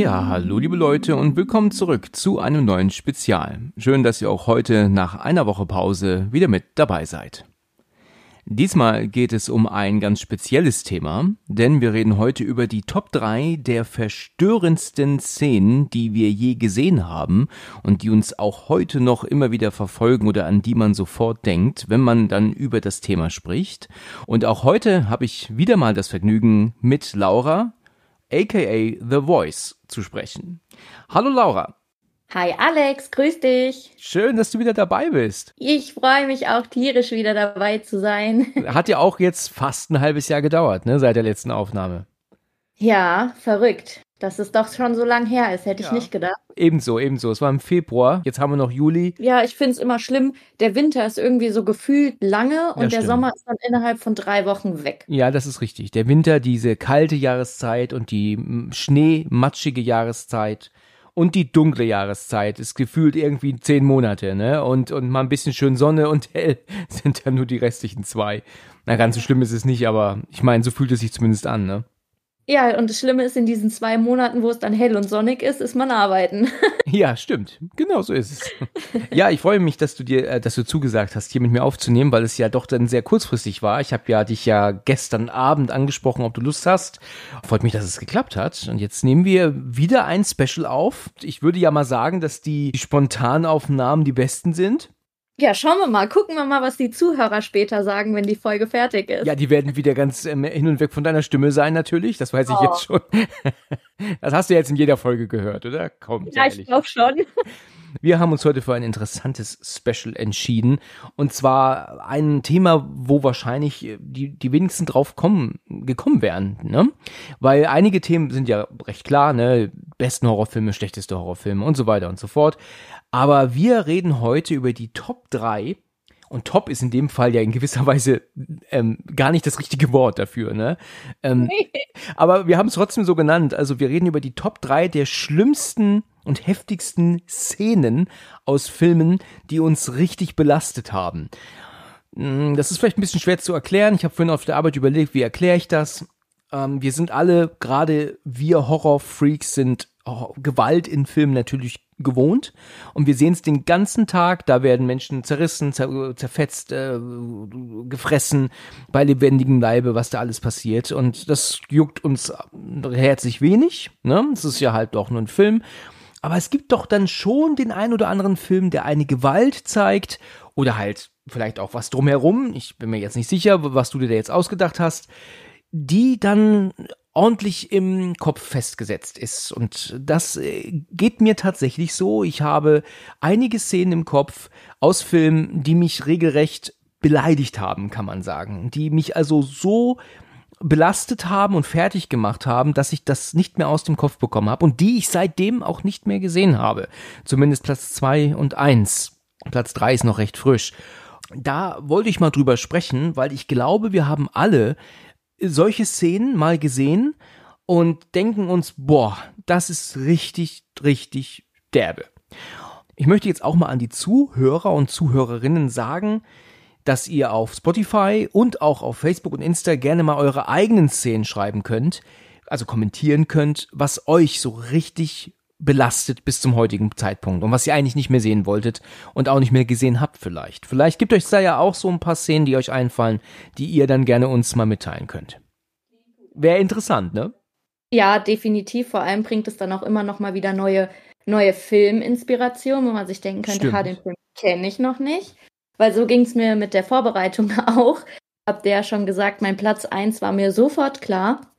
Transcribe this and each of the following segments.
Ja, hallo liebe Leute und willkommen zurück zu einem neuen Spezial. Schön, dass ihr auch heute nach einer Woche Pause wieder mit dabei seid. Diesmal geht es um ein ganz spezielles Thema, denn wir reden heute über die Top 3 der verstörendsten Szenen, die wir je gesehen haben und die uns auch heute noch immer wieder verfolgen oder an die man sofort denkt, wenn man dann über das Thema spricht. Und auch heute habe ich wieder mal das Vergnügen, mit Laura, aka The Voice, zu sprechen. Hallo Laura. Hi Alex, grüß dich. Schön, dass du wieder dabei bist. Ich freue mich auch tierisch wieder dabei zu sein. Hat ja auch jetzt fast ein halbes Jahr gedauert, ne, seit der letzten Aufnahme. Ja, verrückt. Dass es doch schon so lang her ist, hätte ja. ich nicht gedacht. Ebenso, ebenso. Es war im Februar, jetzt haben wir noch Juli. Ja, ich finde es immer schlimm. Der Winter ist irgendwie so gefühlt lange und ja, der Sommer ist dann innerhalb von drei Wochen weg. Ja, das ist richtig. Der Winter, diese kalte Jahreszeit und die schneematschige Jahreszeit und die dunkle Jahreszeit ist gefühlt irgendwie zehn Monate, ne? Und, und mal ein bisschen schön Sonne und hell sind dann nur die restlichen zwei. Na, ganz so schlimm ist es nicht, aber ich meine, so fühlt es sich zumindest an, ne? Ja, und das Schlimme ist, in diesen zwei Monaten, wo es dann hell und sonnig ist, ist man arbeiten. ja, stimmt. Genau so ist es. ja, ich freue mich, dass du dir, äh, dass du zugesagt hast, hier mit mir aufzunehmen, weil es ja doch dann sehr kurzfristig war. Ich habe ja dich ja gestern Abend angesprochen, ob du Lust hast. Freut mich, dass es geklappt hat. Und jetzt nehmen wir wieder ein Special auf. Ich würde ja mal sagen, dass die Spontanaufnahmen die besten sind. Ja, schauen wir mal. Gucken wir mal, was die Zuhörer später sagen, wenn die Folge fertig ist. Ja, die werden wieder ganz ähm, hin und weg von deiner Stimme sein, natürlich. Das weiß ich oh. jetzt schon. das hast du jetzt in jeder Folge gehört, oder? Komm, ja, ich glaube schon. Wir haben uns heute für ein interessantes Special entschieden. Und zwar ein Thema, wo wahrscheinlich die, die wenigsten drauf kommen, gekommen wären, ne? Weil einige Themen sind ja recht klar, ne? Besten Horrorfilme, schlechteste Horrorfilme und so weiter und so fort. Aber wir reden heute über die Top 3 und Top ist in dem Fall ja in gewisser Weise ähm, gar nicht das richtige Wort dafür, ne? Ähm. Aber wir haben es trotzdem so genannt. Also wir reden über die Top 3 der schlimmsten und heftigsten Szenen aus Filmen, die uns richtig belastet haben. Hm, das ist vielleicht ein bisschen schwer zu erklären. Ich habe vorhin auf der Arbeit überlegt, wie erkläre ich das? Ähm, wir sind alle, gerade wir Horrorfreaks, sind Gewalt in Filmen natürlich gewohnt und wir sehen es den ganzen Tag. Da werden Menschen zerrissen, zer zerfetzt, äh, gefressen bei lebendigem Leibe, was da alles passiert. Und das juckt uns herzlich wenig. Ne? Es ist ja halt doch nur ein Film. Aber es gibt doch dann schon den ein oder anderen Film, der eine Gewalt zeigt oder halt vielleicht auch was drumherum. Ich bin mir jetzt nicht sicher, was du dir da jetzt ausgedacht hast die dann ordentlich im Kopf festgesetzt ist. Und das äh, geht mir tatsächlich so. Ich habe einige Szenen im Kopf aus Filmen, die mich regelrecht beleidigt haben, kann man sagen. Die mich also so belastet haben und fertig gemacht haben, dass ich das nicht mehr aus dem Kopf bekommen habe und die ich seitdem auch nicht mehr gesehen habe. Zumindest Platz zwei und eins. Platz drei ist noch recht frisch. Da wollte ich mal drüber sprechen, weil ich glaube, wir haben alle solche Szenen mal gesehen und denken uns, boah, das ist richtig, richtig derbe. Ich möchte jetzt auch mal an die Zuhörer und Zuhörerinnen sagen, dass ihr auf Spotify und auch auf Facebook und Insta gerne mal eure eigenen Szenen schreiben könnt, also kommentieren könnt, was euch so richtig belastet bis zum heutigen Zeitpunkt und was ihr eigentlich nicht mehr sehen wolltet und auch nicht mehr gesehen habt vielleicht. Vielleicht gibt euch da ja auch so ein paar Szenen, die euch einfallen, die ihr dann gerne uns mal mitteilen könnt. Wäre interessant, ne? Ja, definitiv. Vor allem bringt es dann auch immer noch mal wieder neue, neue Filminspirationen, wo man sich denken könnte, ha, den Film kenne ich noch nicht. Weil so ging es mir mit der Vorbereitung auch. Hab der schon gesagt, mein Platz 1 war mir sofort klar.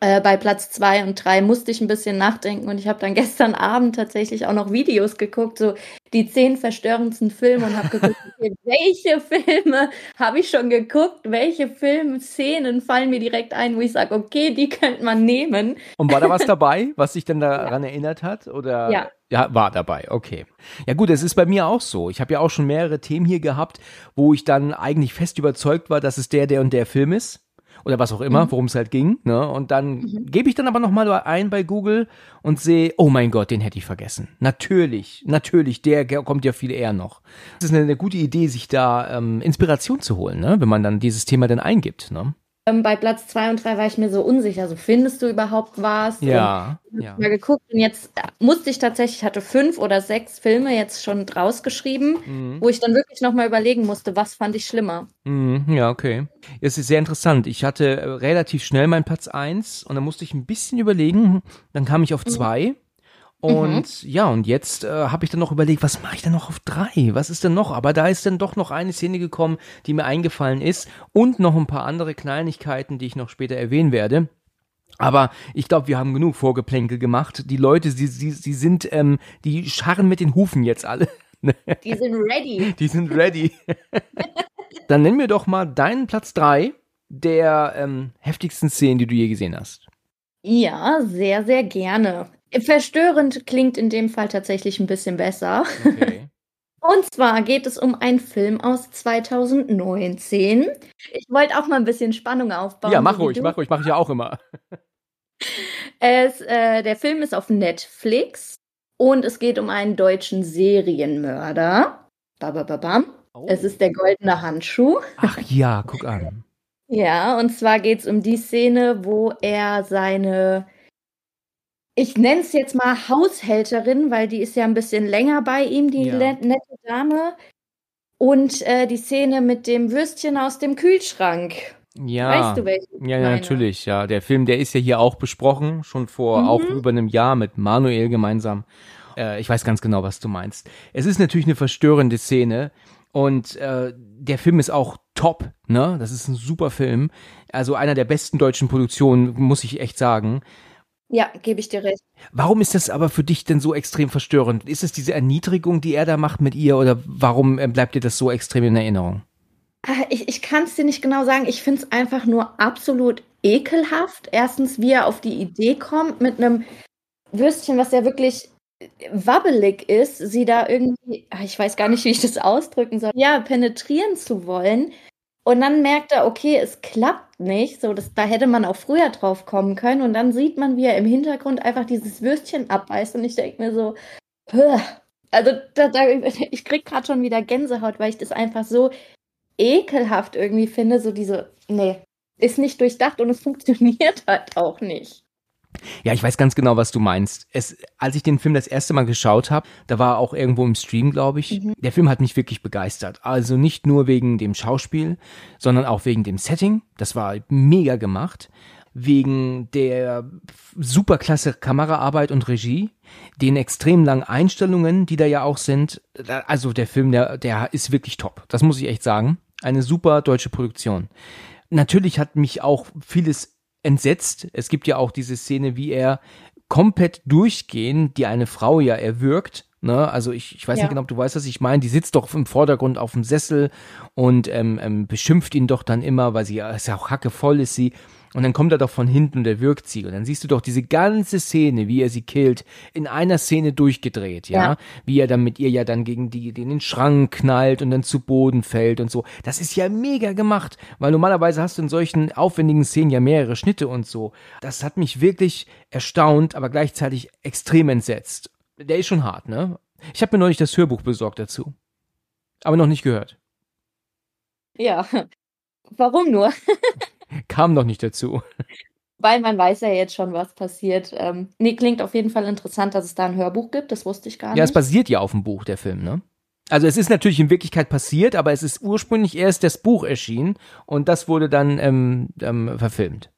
Äh, bei Platz zwei und drei musste ich ein bisschen nachdenken und ich habe dann gestern Abend tatsächlich auch noch Videos geguckt, so die zehn verstörendsten Filme und habe geguckt, okay, welche Filme habe ich schon geguckt, welche Filmszenen fallen mir direkt ein, wo ich sage, okay, die könnte man nehmen. Und war da was dabei, was sich denn daran ja. erinnert hat? Oder? Ja. Ja, war dabei, okay. Ja gut, es ist bei mir auch so. Ich habe ja auch schon mehrere Themen hier gehabt, wo ich dann eigentlich fest überzeugt war, dass es der, der und der Film ist oder was auch immer, mhm. worum es halt ging. Ne? Und dann mhm. gebe ich dann aber nochmal ein bei Google und sehe, oh mein Gott, den hätte ich vergessen. Natürlich, natürlich, der kommt ja viel eher noch. Es ist eine, eine, gute Idee, sich da ähm, Inspiration zu holen, ne? wenn man dann dieses Thema dann eingibt. Ne? Ähm, bei Platz zwei und drei war ich mir so unsicher. So findest du überhaupt was? Ja. Und ja. mal geguckt und jetzt musste ich tatsächlich, ich hatte fünf oder sechs Filme jetzt schon draus geschrieben, mhm. wo ich dann wirklich nochmal überlegen musste, was fand ich schlimmer. Mhm, ja, okay. Es ist sehr interessant. Ich hatte äh, relativ schnell meinen Platz eins und dann musste ich ein bisschen überlegen. Dann kam ich auf mhm. zwei. Mhm. Und mhm. ja, und jetzt äh, habe ich dann noch überlegt, was mache ich denn noch auf drei? Was ist denn noch? Aber da ist dann doch noch eine Szene gekommen, die mir eingefallen ist und noch ein paar andere Kleinigkeiten, die ich noch später erwähnen werde. Aber ich glaube, wir haben genug Vorgeplänkel gemacht. Die Leute, sie, sie, sie sind, ähm, die scharren mit den Hufen jetzt alle. die sind ready. Die sind ready. dann nenn mir doch mal deinen Platz drei der ähm, heftigsten Szenen, die du je gesehen hast. Ja, sehr, sehr gerne. Verstörend klingt in dem Fall tatsächlich ein bisschen besser. Okay. Und zwar geht es um einen Film aus 2019. Ich wollte auch mal ein bisschen Spannung aufbauen. Ja, mach ruhig, mach ruhig, mach ich ja auch immer. Es, äh, der Film ist auf Netflix und es geht um einen deutschen Serienmörder. Babababam. Oh. Es ist der goldene Handschuh. Ach ja, guck an. Ja, und zwar geht es um die Szene, wo er seine ich nenne es jetzt mal Haushälterin, weil die ist ja ein bisschen länger bei ihm, die ja. nette Dame. Und äh, die Szene mit dem Würstchen aus dem Kühlschrank. Ja. Weißt du welche? Ja, ja, natürlich, ja. Der Film, der ist ja hier auch besprochen, schon vor mhm. auch über einem Jahr mit Manuel gemeinsam. Äh, ich weiß ganz genau, was du meinst. Es ist natürlich eine verstörende Szene und äh, der Film ist auch top, ne? Das ist ein super Film. Also einer der besten deutschen Produktionen, muss ich echt sagen. Ja, gebe ich dir recht. Warum ist das aber für dich denn so extrem verstörend? Ist es diese Erniedrigung, die er da macht mit ihr oder warum äh, bleibt dir das so extrem in Erinnerung? Ah, ich, ich kann es dir nicht genau sagen. Ich finde es einfach nur absolut ekelhaft. Erstens, wie er auf die Idee kommt, mit einem Würstchen, was ja wirklich wabbelig ist, sie da irgendwie, ah, ich weiß gar nicht, wie ich das ausdrücken soll, ja, penetrieren zu wollen. Und dann merkt er, okay, es klappt nicht. So, das, da hätte man auch früher drauf kommen können. Und dann sieht man, wie er im Hintergrund einfach dieses Würstchen abbeißt. Und ich denke mir so, Puh. also da, da, ich krieg gerade schon wieder Gänsehaut, weil ich das einfach so ekelhaft irgendwie finde. So diese, nee, ist nicht durchdacht und es funktioniert halt auch nicht. Ja, ich weiß ganz genau, was du meinst. Es, als ich den Film das erste Mal geschaut habe, da war auch irgendwo im Stream, glaube ich. Mhm. Der Film hat mich wirklich begeistert. Also nicht nur wegen dem Schauspiel, sondern auch wegen dem Setting. Das war mega gemacht. Wegen der superklasse Kameraarbeit und Regie, den extrem langen Einstellungen, die da ja auch sind. Also der Film, der, der ist wirklich top. Das muss ich echt sagen. Eine super deutsche Produktion. Natürlich hat mich auch vieles entsetzt. Es gibt ja auch diese Szene, wie er komplett durchgehend, die eine Frau ja erwürgt. Ne? Also ich, ich weiß ja. nicht genau, ob du weißt, was ich meine. Die sitzt doch im Vordergrund auf dem Sessel und ähm, ähm, beschimpft ihn doch dann immer, weil sie ist ja auch hackevoll ist sie. Und dann kommt er doch von hinten und er wirkt sie. Und dann siehst du doch diese ganze Szene, wie er sie killt, in einer Szene durchgedreht, ja? ja. Wie er dann mit ihr ja dann gegen die, in den Schrank knallt und dann zu Boden fällt und so. Das ist ja mega gemacht, weil normalerweise hast du in solchen aufwendigen Szenen ja mehrere Schnitte und so. Das hat mich wirklich erstaunt, aber gleichzeitig extrem entsetzt. Der ist schon hart, ne? Ich habe mir neulich das Hörbuch besorgt dazu. Aber noch nicht gehört. Ja. Warum nur? Kam noch nicht dazu. Weil man weiß ja jetzt schon, was passiert. Ähm, nee, klingt auf jeden Fall interessant, dass es da ein Hörbuch gibt. Das wusste ich gar nicht. Ja, es basiert ja auf dem Buch, der Film, ne? Also es ist natürlich in Wirklichkeit passiert, aber es ist ursprünglich erst das Buch erschienen und das wurde dann ähm, ähm, verfilmt.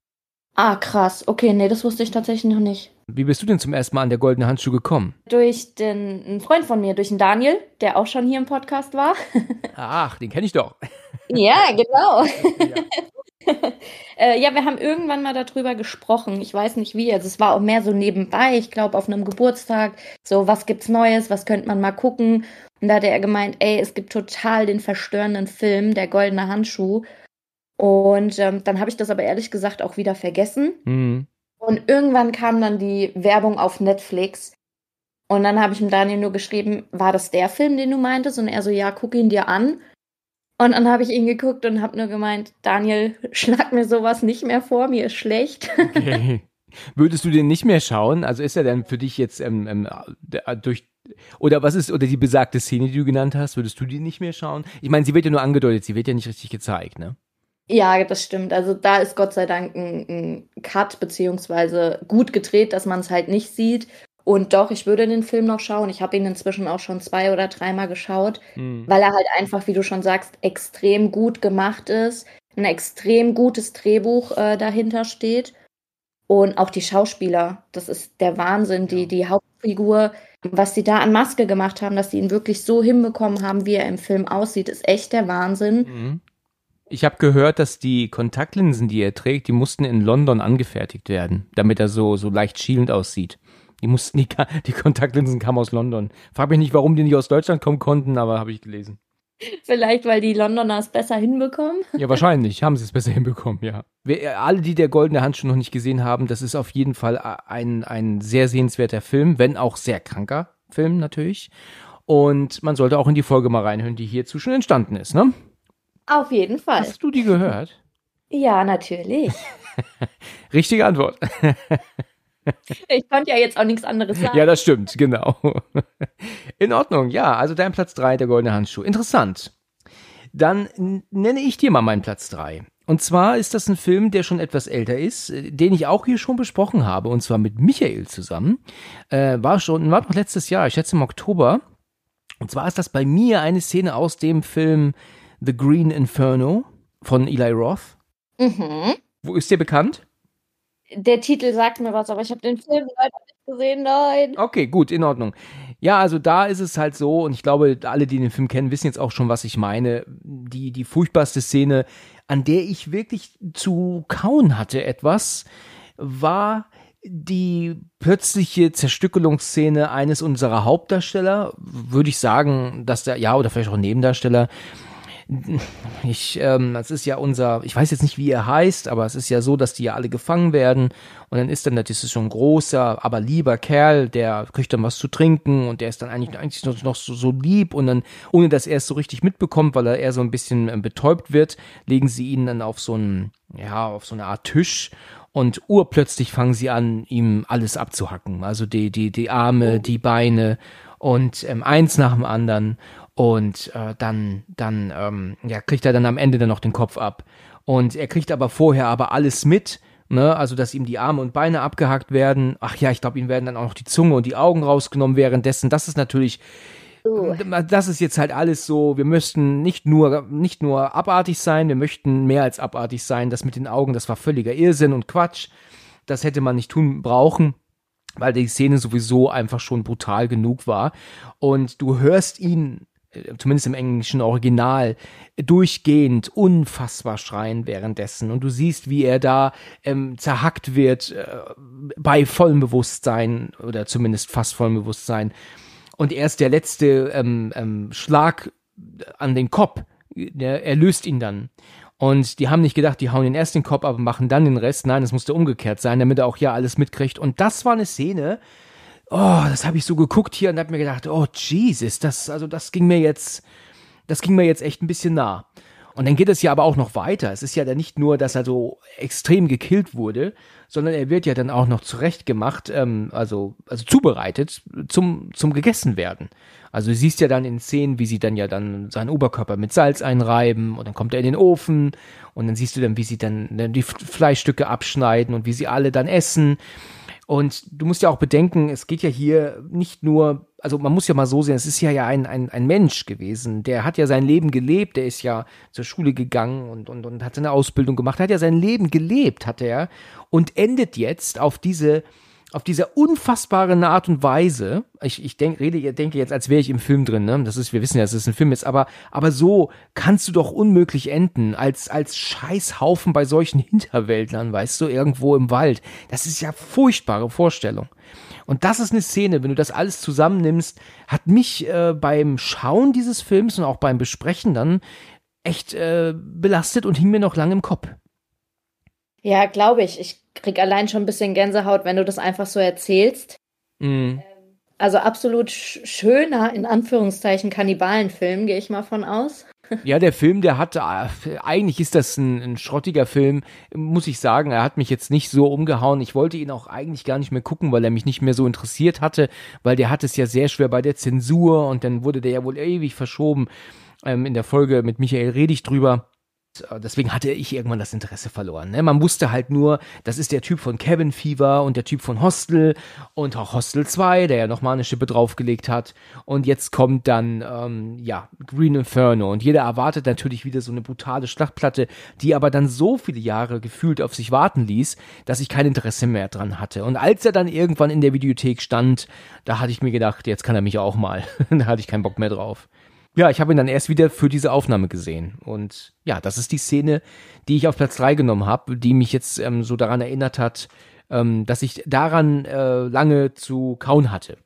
Ah, krass. Okay, nee, das wusste ich tatsächlich noch nicht. Wie bist du denn zum ersten Mal an der goldene Handschuh gekommen? Durch den einen Freund von mir, durch den Daniel, der auch schon hier im Podcast war. Ach, den kenne ich doch. Ja, genau. Ja. äh, ja, wir haben irgendwann mal darüber gesprochen. Ich weiß nicht wie. Also es war auch mehr so nebenbei. Ich glaube auf einem Geburtstag. So, was gibt's Neues? Was könnte man mal gucken? Und da hatte er gemeint, ey, es gibt total den verstörenden Film, der goldene Handschuh. Und ähm, dann habe ich das aber ehrlich gesagt auch wieder vergessen. Mhm. Und irgendwann kam dann die Werbung auf Netflix. Und dann habe ich ihm Daniel nur geschrieben, war das der Film, den du meintest? Und er so, ja, guck ihn dir an. Und dann habe ich ihn geguckt und habe nur gemeint, Daniel, schlag mir sowas nicht mehr vor, mir ist schlecht. Okay. Würdest du den nicht mehr schauen? Also ist er denn für dich jetzt ähm, ähm, durch oder was ist oder die besagte Szene, die du genannt hast, würdest du die nicht mehr schauen? Ich meine, sie wird ja nur angedeutet, sie wird ja nicht richtig gezeigt, ne? Ja, das stimmt. Also da ist Gott sei Dank ein, ein Cut beziehungsweise gut gedreht, dass man es halt nicht sieht. Und doch, ich würde den Film noch schauen. Ich habe ihn inzwischen auch schon zwei oder dreimal geschaut, mhm. weil er halt einfach, wie du schon sagst, extrem gut gemacht ist. Ein extrem gutes Drehbuch äh, dahinter steht. Und auch die Schauspieler, das ist der Wahnsinn. Die, die Hauptfigur, was sie da an Maske gemacht haben, dass sie ihn wirklich so hinbekommen haben, wie er im Film aussieht, ist echt der Wahnsinn. Mhm. Ich habe gehört, dass die Kontaktlinsen, die er trägt, die mussten in London angefertigt werden, damit er so, so leicht schielend aussieht. Die mussten, die, die Kontaktlinsen kamen aus London. Frag mich nicht, warum die nicht aus Deutschland kommen konnten, aber habe ich gelesen. Vielleicht, weil die Londoner es besser hinbekommen? Ja, wahrscheinlich haben sie es besser hinbekommen, ja. Wir, alle, die der Goldene Handschuh noch nicht gesehen haben, das ist auf jeden Fall ein, ein sehr sehenswerter Film, wenn auch sehr kranker Film natürlich. Und man sollte auch in die Folge mal reinhören, die hierzu schon entstanden ist, ne? Auf jeden Fall. Hast du die gehört? Ja, natürlich. Richtige Antwort. Ich konnte ja jetzt auch nichts anderes sagen. Ja, das stimmt, genau. In Ordnung, ja, also dein Platz 3, der goldene Handschuh. Interessant. Dann nenne ich dir mal meinen Platz 3. Und zwar ist das ein Film, der schon etwas älter ist, den ich auch hier schon besprochen habe, und zwar mit Michael zusammen. Äh, war schon, war noch letztes Jahr, ich schätze im Oktober. Und zwar ist das bei mir eine Szene aus dem Film The Green Inferno von Eli Roth. Mhm. Wo ist der bekannt? Der Titel sagt mir was, aber ich habe den Film leider nicht gesehen, nein. Okay, gut, in Ordnung. Ja, also da ist es halt so, und ich glaube, alle, die den Film kennen, wissen jetzt auch schon, was ich meine. Die, die furchtbarste Szene, an der ich wirklich zu kauen hatte etwas, war die plötzliche Zerstückelungsszene eines unserer Hauptdarsteller, würde ich sagen, dass der, ja, oder vielleicht auch Nebendarsteller, ich, ähm, das ist ja unser, ich weiß jetzt nicht, wie er heißt, aber es ist ja so, dass die ja alle gefangen werden und dann ist dann, das ist schon ein großer, aber lieber Kerl, der kriegt dann was zu trinken und der ist dann eigentlich, eigentlich noch, noch so, so lieb und dann, ohne dass er es so richtig mitbekommt, weil er eher so ein bisschen äh, betäubt wird, legen sie ihn dann auf so einen, ja, auf so eine Art Tisch und urplötzlich fangen sie an, ihm alles abzuhacken. Also die, die, die Arme, oh. die Beine und ähm, eins nach dem anderen. Und äh, dann, dann ähm, ja, kriegt er dann am Ende dann noch den Kopf ab. Und er kriegt aber vorher aber alles mit, ne? Also, dass ihm die Arme und Beine abgehackt werden. Ach ja, ich glaube, ihm werden dann auch noch die Zunge und die Augen rausgenommen währenddessen. Das ist natürlich. Uh. Das ist jetzt halt alles so, wir müssten nicht nur, nicht nur abartig sein, wir möchten mehr als abartig sein. Das mit den Augen, das war völliger Irrsinn und Quatsch. Das hätte man nicht tun brauchen weil die Szene sowieso einfach schon brutal genug war. Und du hörst ihn zumindest im englischen Original, durchgehend unfassbar schreien währenddessen. Und du siehst, wie er da ähm, zerhackt wird äh, bei vollem Bewusstsein oder zumindest fast vollem Bewusstsein. Und erst der letzte ähm, ähm, Schlag an den Kopf, der, er löst ihn dann. Und die haben nicht gedacht, die hauen ihn erst den Kopf ab und machen dann den Rest. Nein, es musste umgekehrt sein, damit er auch ja alles mitkriegt. Und das war eine Szene, oh, das habe ich so geguckt hier und habe mir gedacht, oh Jesus, das, also das ging mir jetzt, das ging mir jetzt echt ein bisschen nah. Und dann geht es ja aber auch noch weiter. Es ist ja dann nicht nur, dass er so extrem gekillt wurde, sondern er wird ja dann auch noch zurechtgemacht, ähm, also, also zubereitet zum, zum gegessen werden. Also du siehst ja dann in Szenen, wie sie dann ja dann seinen Oberkörper mit Salz einreiben und dann kommt er in den Ofen und dann siehst du dann, wie sie dann die Fleischstücke abschneiden und wie sie alle dann essen. Und du musst ja auch bedenken, es geht ja hier nicht nur, also man muss ja mal so sehen, es ist ja ja ein, ein, ein Mensch gewesen, der hat ja sein Leben gelebt, der ist ja zur Schule gegangen und, und, und hat seine Ausbildung gemacht, hat ja sein Leben gelebt, hat er, und endet jetzt auf diese auf dieser unfassbaren Art und Weise, ich, ich denk, rede, denke jetzt, als wäre ich im Film drin, ne? Das ist, wir wissen ja, dass es ein Film ist, aber, aber so kannst du doch unmöglich enden, als, als Scheißhaufen bei solchen Hinterwäldlern, weißt du, irgendwo im Wald. Das ist ja furchtbare Vorstellung. Und das ist eine Szene, wenn du das alles zusammennimmst, hat mich äh, beim Schauen dieses Films und auch beim Besprechen dann echt äh, belastet und hing mir noch lange im Kopf. Ja, glaube ich. Ich krieg allein schon ein bisschen Gänsehaut, wenn du das einfach so erzählst. Mm. Also absolut sch schöner, in Anführungszeichen, Kannibalenfilm, gehe ich mal von aus. Ja, der Film, der hat, äh, eigentlich ist das ein, ein, schrottiger Film, muss ich sagen. Er hat mich jetzt nicht so umgehauen. Ich wollte ihn auch eigentlich gar nicht mehr gucken, weil er mich nicht mehr so interessiert hatte, weil der hat es ja sehr schwer bei der Zensur und dann wurde der ja wohl ewig verschoben. Ähm, in der Folge mit Michael rede ich drüber. Äh, deswegen hatte ich irgendwann das Interesse verloren. Ne? Man wusste halt nur, das ist der Typ von Cabin Fever und der Typ von Hostel und auch Hostel 2, der ja nochmal eine Schippe draufgelegt hat. Und jetzt kommt dann, ähm, ja, Green Inferno. Und jeder erwartet natürlich wieder so eine brutale Schlachtplatte, die aber dann so viele Jahre gefühlt auf sich warten ließ, dass ich kein Interesse mehr dran hatte. Und als er dann irgendwann in der Videothek stand, da hatte ich mir gedacht, jetzt kann er mich auch mal. da hatte ich keinen Bock mehr drauf. Ja, ich habe ihn dann erst wieder für diese Aufnahme gesehen. Und ja, das ist die Szene, die ich auf Platz 3 genommen habe, die mich jetzt ähm, so daran erinnert hat, ähm, dass ich daran äh, lange zu kauen hatte.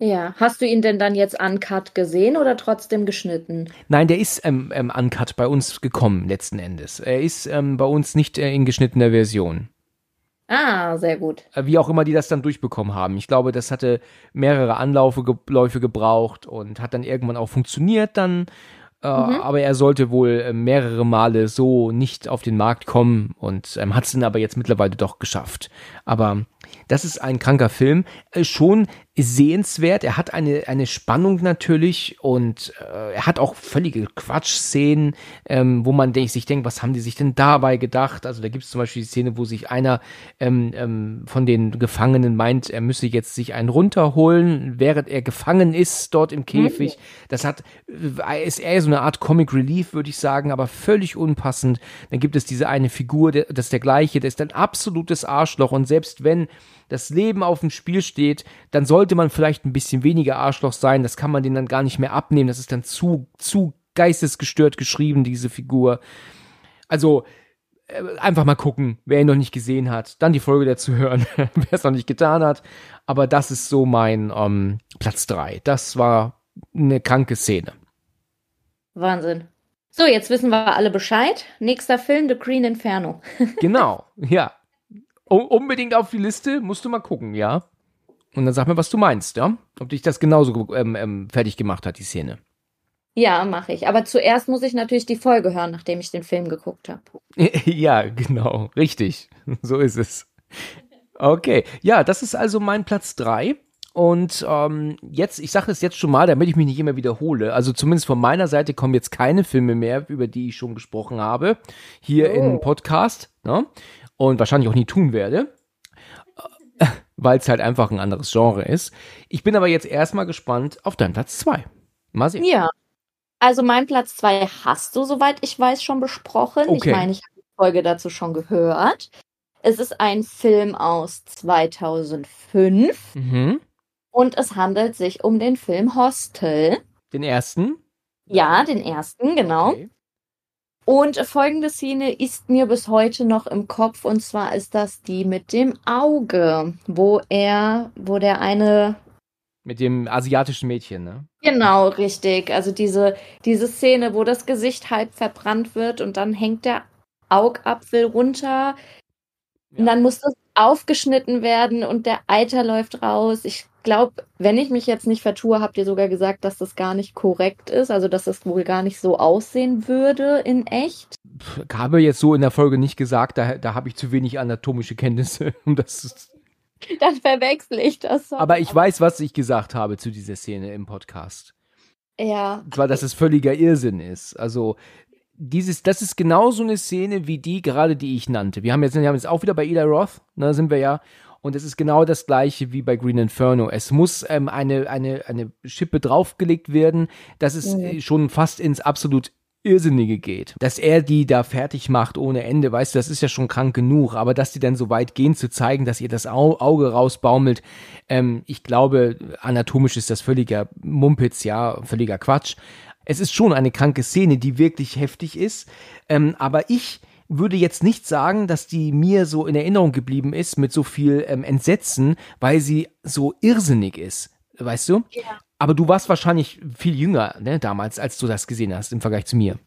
Ja, hast du ihn denn dann jetzt uncut gesehen oder trotzdem geschnitten? Nein, der ist ähm, ähm, uncut bei uns gekommen letzten Endes. Er ist ähm, bei uns nicht äh, in geschnittener Version. Ah, sehr gut. Äh, wie auch immer die das dann durchbekommen haben. Ich glaube, das hatte mehrere Anläufe, Läufe gebraucht und hat dann irgendwann auch funktioniert dann. Äh, mhm. Aber er sollte wohl äh, mehrere Male so nicht auf den Markt kommen und ähm, hat es dann aber jetzt mittlerweile doch geschafft. Aber das ist ein kranker Film. Äh, schon sehenswert. Er hat eine, eine Spannung natürlich und äh, er hat auch völlige Quatschszenen, ähm, wo man denk, sich denkt, was haben die sich denn dabei gedacht? Also da gibt es zum Beispiel die Szene, wo sich einer ähm, ähm, von den Gefangenen meint, er müsse jetzt sich einen runterholen, während er gefangen ist dort im Käfig. Mhm. Das hat äh, ist eher so eine Art Comic Relief, würde ich sagen, aber völlig unpassend. Dann gibt es diese eine Figur, der, das ist der gleiche, der ist ein absolutes Arschloch und selbst wenn das Leben auf dem Spiel steht, dann sollte man vielleicht ein bisschen weniger Arschloch sein. Das kann man denen dann gar nicht mehr abnehmen. Das ist dann zu, zu geistesgestört geschrieben, diese Figur. Also, äh, einfach mal gucken, wer ihn noch nicht gesehen hat. Dann die Folge dazu hören, wer es noch nicht getan hat. Aber das ist so mein ähm, Platz 3. Das war eine kranke Szene. Wahnsinn. So, jetzt wissen wir alle Bescheid. Nächster Film, The Green Inferno. genau, ja unbedingt auf die Liste, musst du mal gucken, ja. Und dann sag mir, was du meinst, ja? Ob dich das genauso ähm, ähm, fertig gemacht hat, die Szene. Ja, mache ich. Aber zuerst muss ich natürlich die Folge hören, nachdem ich den Film geguckt habe. ja, genau. Richtig. So ist es. Okay. Ja, das ist also mein Platz 3. Und ähm, jetzt, ich sage es jetzt schon mal, damit ich mich nicht immer wiederhole. Also zumindest von meiner Seite kommen jetzt keine Filme mehr, über die ich schon gesprochen habe, hier oh. im Podcast. Ne? Und wahrscheinlich auch nie tun werde, weil es halt einfach ein anderes Genre ist. Ich bin aber jetzt erstmal gespannt auf deinen Platz 2. Mal sehen. Ja. Also mein Platz 2 hast du, soweit ich weiß, schon besprochen. Okay. Ich meine, ich habe die Folge dazu schon gehört. Es ist ein Film aus 2005 mhm. und es handelt sich um den Film Hostel. Den ersten? Ja, den ersten, genau. Okay. Und folgende Szene ist mir bis heute noch im Kopf und zwar ist das die mit dem Auge, wo er, wo der eine mit dem asiatischen Mädchen, ne? Genau, richtig. Also diese, diese Szene, wo das Gesicht halb verbrannt wird und dann hängt der Augapfel runter. Ja. Und dann muss das aufgeschnitten werden und der Eiter läuft raus. Ich glaube, wenn ich mich jetzt nicht vertue, habt ihr sogar gesagt, dass das gar nicht korrekt ist, also dass es wohl gar nicht so aussehen würde in echt. Habe jetzt so in der Folge nicht gesagt, da, da habe ich zu wenig anatomische Kenntnisse, um das Dann verwechsel ich das. So. Aber ich weiß, was ich gesagt habe zu dieser Szene im Podcast. Ja. Und zwar, dass es völliger Irrsinn ist. Also, dieses, das ist genau so eine Szene wie die, gerade die ich nannte. Wir haben jetzt, wir haben jetzt auch wieder bei Eli Roth, ne, sind wir ja. Und es ist genau das gleiche wie bei Green Inferno. Es muss ähm, eine, eine, eine Schippe draufgelegt werden. Das ist mhm. schon fast ins absolut Irrsinnige geht. Dass er die da fertig macht ohne Ende, weißt du, das ist ja schon krank genug, aber dass die dann so weit gehen zu zeigen, dass ihr das Au Auge rausbaumelt, ähm, ich glaube, anatomisch ist das völliger Mumpitz, ja, völliger Quatsch. Es ist schon eine kranke Szene, die wirklich heftig ist, ähm, aber ich würde jetzt nicht sagen, dass die mir so in Erinnerung geblieben ist mit so viel ähm, Entsetzen, weil sie so irrsinnig ist, weißt du? Ja. Aber du warst wahrscheinlich viel jünger, ne, damals, als du das gesehen hast, im Vergleich zu mir.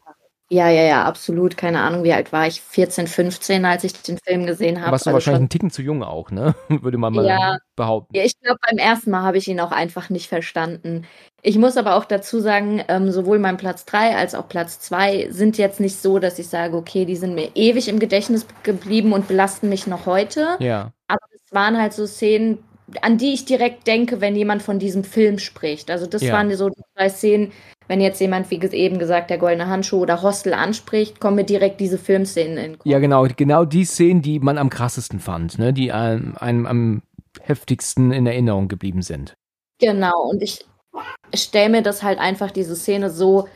Ja, ja, ja, absolut. Keine Ahnung, wie alt war ich? 14, 15, als ich den Film gesehen habe. Warst du also wahrscheinlich einen Ticken zu jung auch, ne? Würde man mal ja, behaupten. Ja, ich glaube, beim ersten Mal habe ich ihn auch einfach nicht verstanden. Ich muss aber auch dazu sagen, ähm, sowohl mein Platz 3 als auch Platz 2 sind jetzt nicht so, dass ich sage, okay, die sind mir ewig im Gedächtnis geblieben und belasten mich noch heute. Ja. Aber es waren halt so Szenen, an die ich direkt denke, wenn jemand von diesem Film spricht. Also das ja. waren so die drei Szenen, wenn jetzt jemand, wie eben gesagt, der goldene Handschuh oder Hostel anspricht, kommen mir direkt diese Filmszenen in den Kopf. Ja, genau, genau die Szenen, die man am krassesten fand, ne? die einem, einem am heftigsten in Erinnerung geblieben sind. Genau, und ich stelle mir das halt einfach, diese Szene so,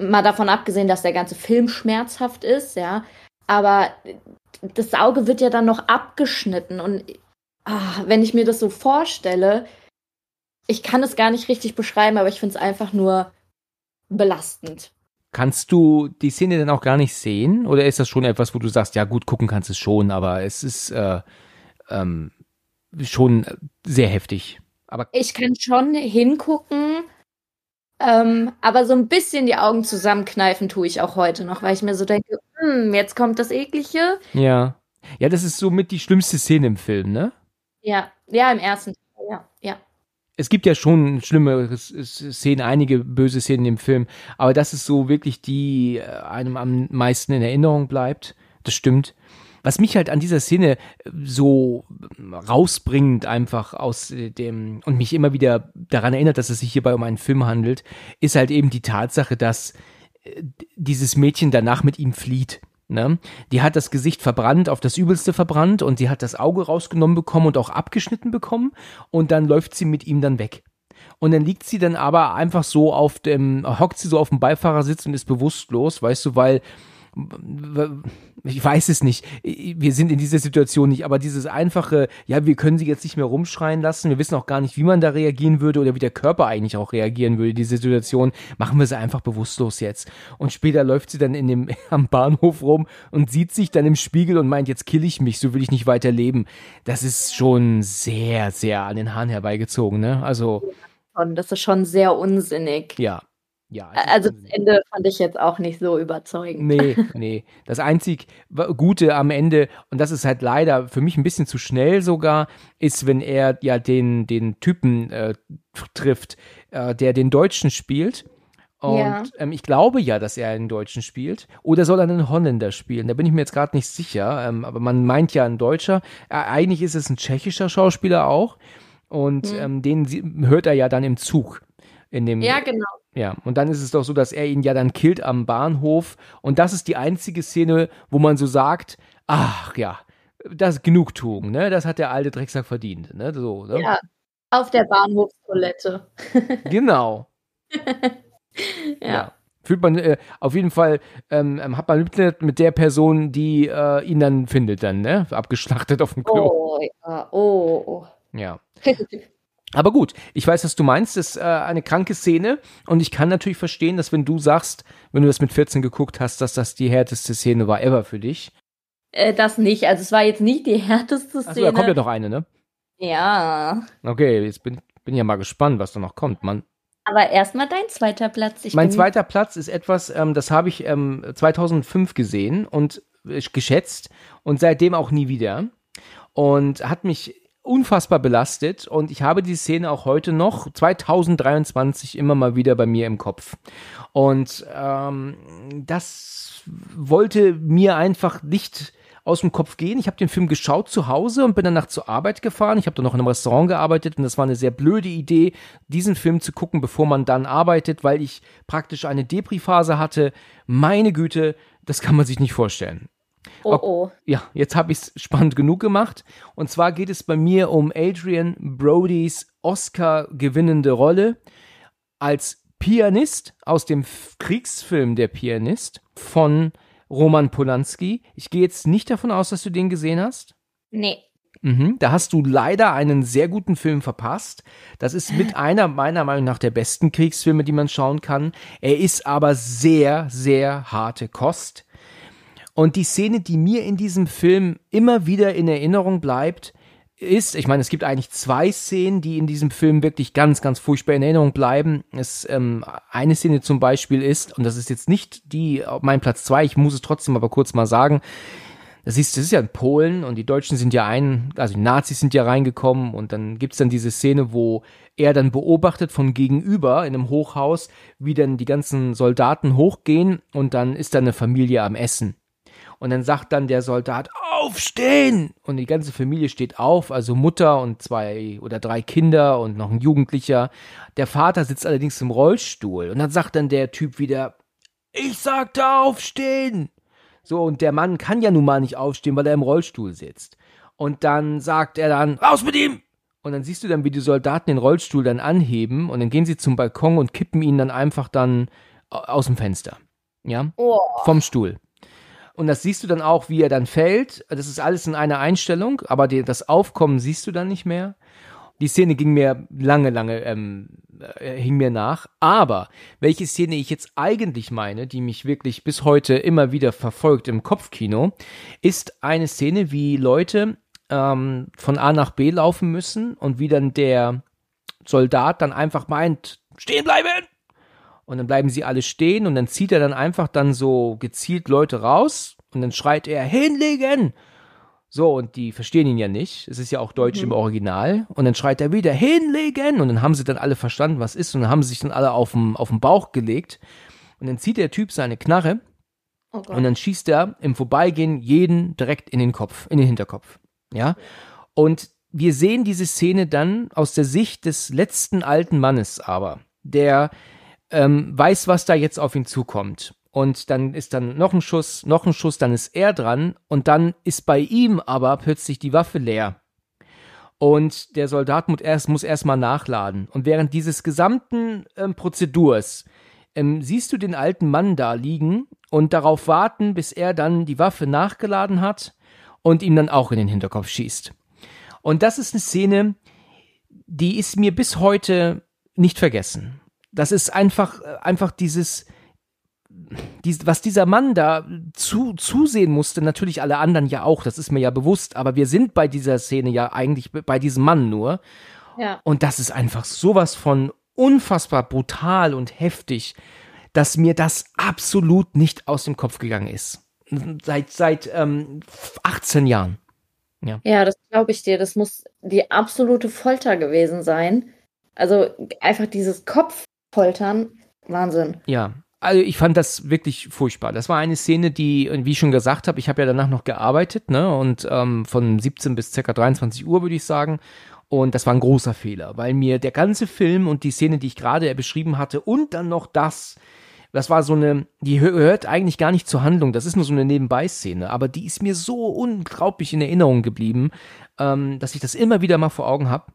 mal davon abgesehen, dass der ganze Film schmerzhaft ist, ja, aber das Auge wird ja dann noch abgeschnitten und ach, wenn ich mir das so vorstelle, ich kann es gar nicht richtig beschreiben, aber ich finde es einfach nur belastend. Kannst du die Szene denn auch gar nicht sehen? Oder ist das schon etwas, wo du sagst, ja gut, gucken kannst es schon, aber es ist äh, ähm, schon sehr heftig. Aber ich kann schon hingucken, ähm, aber so ein bisschen die Augen zusammenkneifen tue ich auch heute noch, weil ich mir so denke, hm, jetzt kommt das Eklige. Ja. Ja, das ist somit die schlimmste Szene im Film, ne? Ja, ja, im ersten Teil, ja, ja. Es gibt ja schon schlimme Szenen, einige böse Szenen im Film, aber das ist so wirklich die äh, einem am meisten in Erinnerung bleibt. Das stimmt. Was mich halt an dieser Szene äh, so rausbringt, einfach aus dem und mich immer wieder daran erinnert, dass es sich hierbei um einen Film handelt, ist halt eben die Tatsache, dass äh, dieses Mädchen danach mit ihm flieht. Ne? Die hat das Gesicht verbrannt, auf das Übelste verbrannt und die hat das Auge rausgenommen bekommen und auch abgeschnitten bekommen und dann läuft sie mit ihm dann weg. Und dann liegt sie dann aber einfach so auf dem, hockt sie so auf dem Beifahrersitz und ist bewusstlos, weißt du, weil ich weiß es nicht, wir sind in dieser Situation nicht, aber dieses einfache, ja, wir können sie jetzt nicht mehr rumschreien lassen, wir wissen auch gar nicht, wie man da reagieren würde oder wie der Körper eigentlich auch reagieren würde, diese Situation, machen wir sie einfach bewusstlos jetzt. Und später läuft sie dann in dem, am Bahnhof rum und sieht sich dann im Spiegel und meint, jetzt kill ich mich, so will ich nicht weiter leben. Das ist schon sehr, sehr an den Haaren herbeigezogen, ne? Also. Das ist schon sehr unsinnig. Ja, ja, also das Ende fand ich jetzt auch nicht so überzeugend. Nee, nee. Das einzig Gute am Ende, und das ist halt leider für mich ein bisschen zu schnell sogar, ist, wenn er ja den, den Typen äh, trifft, äh, der den Deutschen spielt. Und ja. ähm, ich glaube ja, dass er einen Deutschen spielt. Oder soll er einen Holländer spielen? Da bin ich mir jetzt gerade nicht sicher. Ähm, aber man meint ja ein Deutscher. Äh, eigentlich ist es ein tschechischer Schauspieler auch. Und mhm. ähm, den hört er ja dann im Zug. In dem, ja, genau. Ja, und dann ist es doch so, dass er ihn ja dann killt am Bahnhof. Und das ist die einzige Szene, wo man so sagt, ach ja, das ist Genugtuung, ne? Das hat der alte Drecksack verdient, ne? So, ne? Ja, auf der Bahnhofstoilette. genau. ja. ja. Fühlt man äh, auf jeden Fall, ähm, ähm hat man Mitleid mit der Person, die äh, ihn dann findet, dann, ne? Abgeschlachtet auf dem Klo. Oh, ja, oh. oh. Ja. Aber gut, ich weiß, was du meinst, das ist äh, eine kranke Szene und ich kann natürlich verstehen, dass wenn du sagst, wenn du das mit 14 geguckt hast, dass das die härteste Szene war ever für dich. Äh, das nicht, also es war jetzt nicht die härteste Szene. Achso, da kommt ja noch eine, ne? Ja. Okay, jetzt bin, bin ja mal gespannt, was da noch kommt, Mann. Aber erstmal dein zweiter Platz. Ich mein zweiter Platz ist etwas, ähm, das habe ich ähm, 2005 gesehen und äh, geschätzt und seitdem auch nie wieder. Und hat mich unfassbar belastet und ich habe die Szene auch heute noch 2023 immer mal wieder bei mir im Kopf. Und ähm, das wollte mir einfach nicht aus dem Kopf gehen. Ich habe den Film geschaut zu Hause und bin danach zur Arbeit gefahren. Ich habe dann noch in einem Restaurant gearbeitet und das war eine sehr blöde Idee, diesen Film zu gucken, bevor man dann arbeitet, weil ich praktisch eine Depri-Phase hatte. Meine Güte, das kann man sich nicht vorstellen. Oh oh. Ja, jetzt habe ich es spannend genug gemacht. Und zwar geht es bei mir um Adrian Brodys Oscar gewinnende Rolle als Pianist aus dem Kriegsfilm Der Pianist von Roman Polanski. Ich gehe jetzt nicht davon aus, dass du den gesehen hast. Nee. Mhm, da hast du leider einen sehr guten Film verpasst. Das ist mit einer meiner Meinung nach der besten Kriegsfilme, die man schauen kann. Er ist aber sehr, sehr harte Kost. Und die Szene, die mir in diesem Film immer wieder in Erinnerung bleibt, ist, ich meine, es gibt eigentlich zwei Szenen, die in diesem Film wirklich ganz, ganz furchtbar in Erinnerung bleiben. Es, ähm, eine Szene zum Beispiel ist, und das ist jetzt nicht die meinem Platz zwei, ich muss es trotzdem aber kurz mal sagen, das ist, das ist ja in Polen und die Deutschen sind ja ein, also die Nazis sind ja reingekommen und dann gibt's dann diese Szene, wo er dann beobachtet von gegenüber in einem Hochhaus, wie dann die ganzen Soldaten hochgehen und dann ist da eine Familie am Essen. Und dann sagt dann der Soldat, aufstehen! Und die ganze Familie steht auf, also Mutter und zwei oder drei Kinder und noch ein Jugendlicher. Der Vater sitzt allerdings im Rollstuhl. Und dann sagt dann der Typ wieder, ich sagte aufstehen! So, und der Mann kann ja nun mal nicht aufstehen, weil er im Rollstuhl sitzt. Und dann sagt er dann, raus mit ihm! Und dann siehst du dann, wie die Soldaten den Rollstuhl dann anheben und dann gehen sie zum Balkon und kippen ihn dann einfach dann au- aus dem Fenster. Ja? Oh. Vom Stuhl. Und das siehst du dann auch, wie er dann fällt. Das ist alles in einer Einstellung, aber die, das Aufkommen siehst du dann nicht mehr. Die Szene ging mir lange, lange, ähm, äh, hing mir nach. Aber welche Szene ich jetzt eigentlich meine, die mich wirklich bis heute immer wieder verfolgt im Kopfkino, ist eine Szene, wie Leute ähm, von A nach B laufen müssen und wie dann der Soldat dann einfach meint, stehen bleiben! Und dann bleiben sie alle stehen und dann zieht er dann einfach dann so gezielt Leute raus und dann schreit er, hinlegen! So, und die verstehen ihn ja nicht. Es ist ja auch Deutsch im Original. Und dann schreit er wieder, hinlegen! Und dann haben sie dann alle verstanden, was ist. Und dann haben sie sich dann alle auf den, auf den Bauch gelegt. Und dann zieht der Typ seine Knarre Oh und dann schießt er im Vorbeigehen jeden direkt in den Kopf, in den Hinterkopf. Ja. Und wir sehen diese Szene dann aus der Sicht des letzten alten Mannes aber, der ähm, weiß, was da jetzt auf ihn zukommt. Und dann ist dann noch ein Schuss, noch ein Schuss, dann ist er dran und dann ist bei ihm aber plötzlich die Waffe leer. Und der Soldat muss erst, muss nachladen. Und während dieses gesamten ähm, Prozedurs ähm, siehst du den alten Mann da liegen und darauf warten, bis er dann die Waffe nachgeladen hat und ihm dann auch in den Hinterkopf schießt. Und das ist eine Szene, die ist mir bis heute nicht vergessen. Das ist einfach, einfach dieses, dies, was dieser Mann da zu, zusehen musste, natürlich alle anderen ja auch, das ist mir ja bewusst, aber wir sind bei dieser Szene ja eigentlich bei diesem Mann nur. ja. Und das ist einfach sowas von unfassbar brutal und heftig, dass mir das absolut nicht aus dem Kopf gegangen ist. Seit, seit ähm, 18 Jahren. Ja, das glaube ich dir. Das muss die absolute Folter gewesen sein. Also einfach dieses Kopffoltern. Wahnsinn. Ja. Also ich fand das wirklich furchtbar. Das war eine Szene, die, wie ich schon gesagt habe, ich habe ja danach noch gearbeitet, ne? Und ähm, von 17 bis circa 23 Uhr, würde ich sagen. Und das war ein großer Fehler, weil mir der ganze Film und die Szene, die ich gerade beschrieben hatte, und dann noch das, das war so eine, die hö- hört eigentlich gar nicht zur Handlung, das ist nur so eine Nebenbei-Szene, aber die ist mir so unglaublich in Erinnerung geblieben, ähm, dass ich das immer wieder mal vor Augen habe.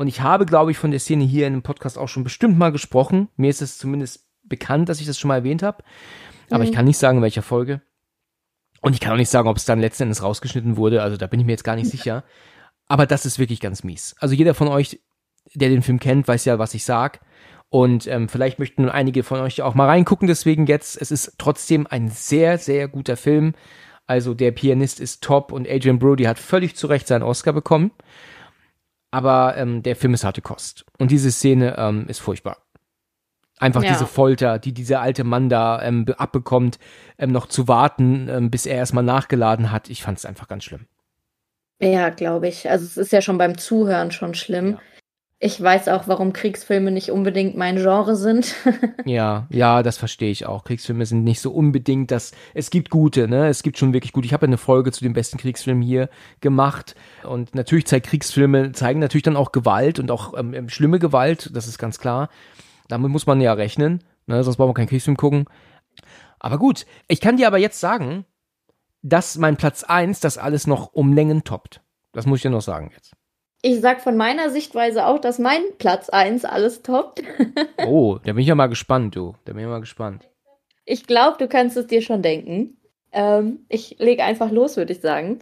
Und ich habe, glaube ich, von der Szene hier in dem Podcast auch schon bestimmt mal gesprochen. Mir ist es zumindest bekannt, dass ich das schon mal erwähnt habe. Aber ich kann nicht sagen, in welcher Folge. Und ich kann auch nicht sagen, ob es dann letzten Endes rausgeschnitten wurde. Also da bin ich mir jetzt gar nicht sicher. Aber das ist wirklich ganz mies. Also jeder von euch, der den Film kennt, weiß ja, was ich sag. Und ähm, vielleicht möchten einige von euch auch mal reingucken. Deswegen jetzt, es ist trotzdem ein sehr, sehr guter Film. Also der Pianist ist top und Adrian Brody hat völlig zu Recht seinen Oscar bekommen. Aber ähm, der Film ist harte Kost. Und diese Szene ähm, ist furchtbar. Einfach Ja. diese Folter, die dieser alte Mann da ähm, be- abbekommt, ähm, noch zu warten, ähm, bis er erstmal nachgeladen hat. Ich fand es einfach ganz schlimm. Ja, glaube ich. Also es ist ja schon beim Zuhören schon schlimm. Ja. Ich weiß auch, warum Kriegsfilme nicht unbedingt mein Genre sind. Ja, ja, das verstehe ich auch. Kriegsfilme sind nicht so unbedingt das. Es gibt gute, ne? Es gibt schon wirklich gute. Ich habe eine Folge zu den besten Kriegsfilmen hier gemacht. Und natürlich zeigt Kriegsfilme, zeigen natürlich dann auch Gewalt und auch ähm, ähm, schlimme Gewalt, das ist ganz klar. Damit muss man ja rechnen, ne? Sonst brauchen wir keinen Kriegsfilm gucken. Aber gut, ich kann dir aber jetzt sagen, dass mein Platz eins das alles noch um Längen toppt. Das muss ich dir noch sagen jetzt. Ich sag von meiner Sichtweise auch, dass mein Platz 1 alles toppt. oh, da bin ich ja mal gespannt, du. Da bin ich mal gespannt. Ich glaube, du kannst es dir schon denken. Ähm, ich lege einfach los, würde ich sagen.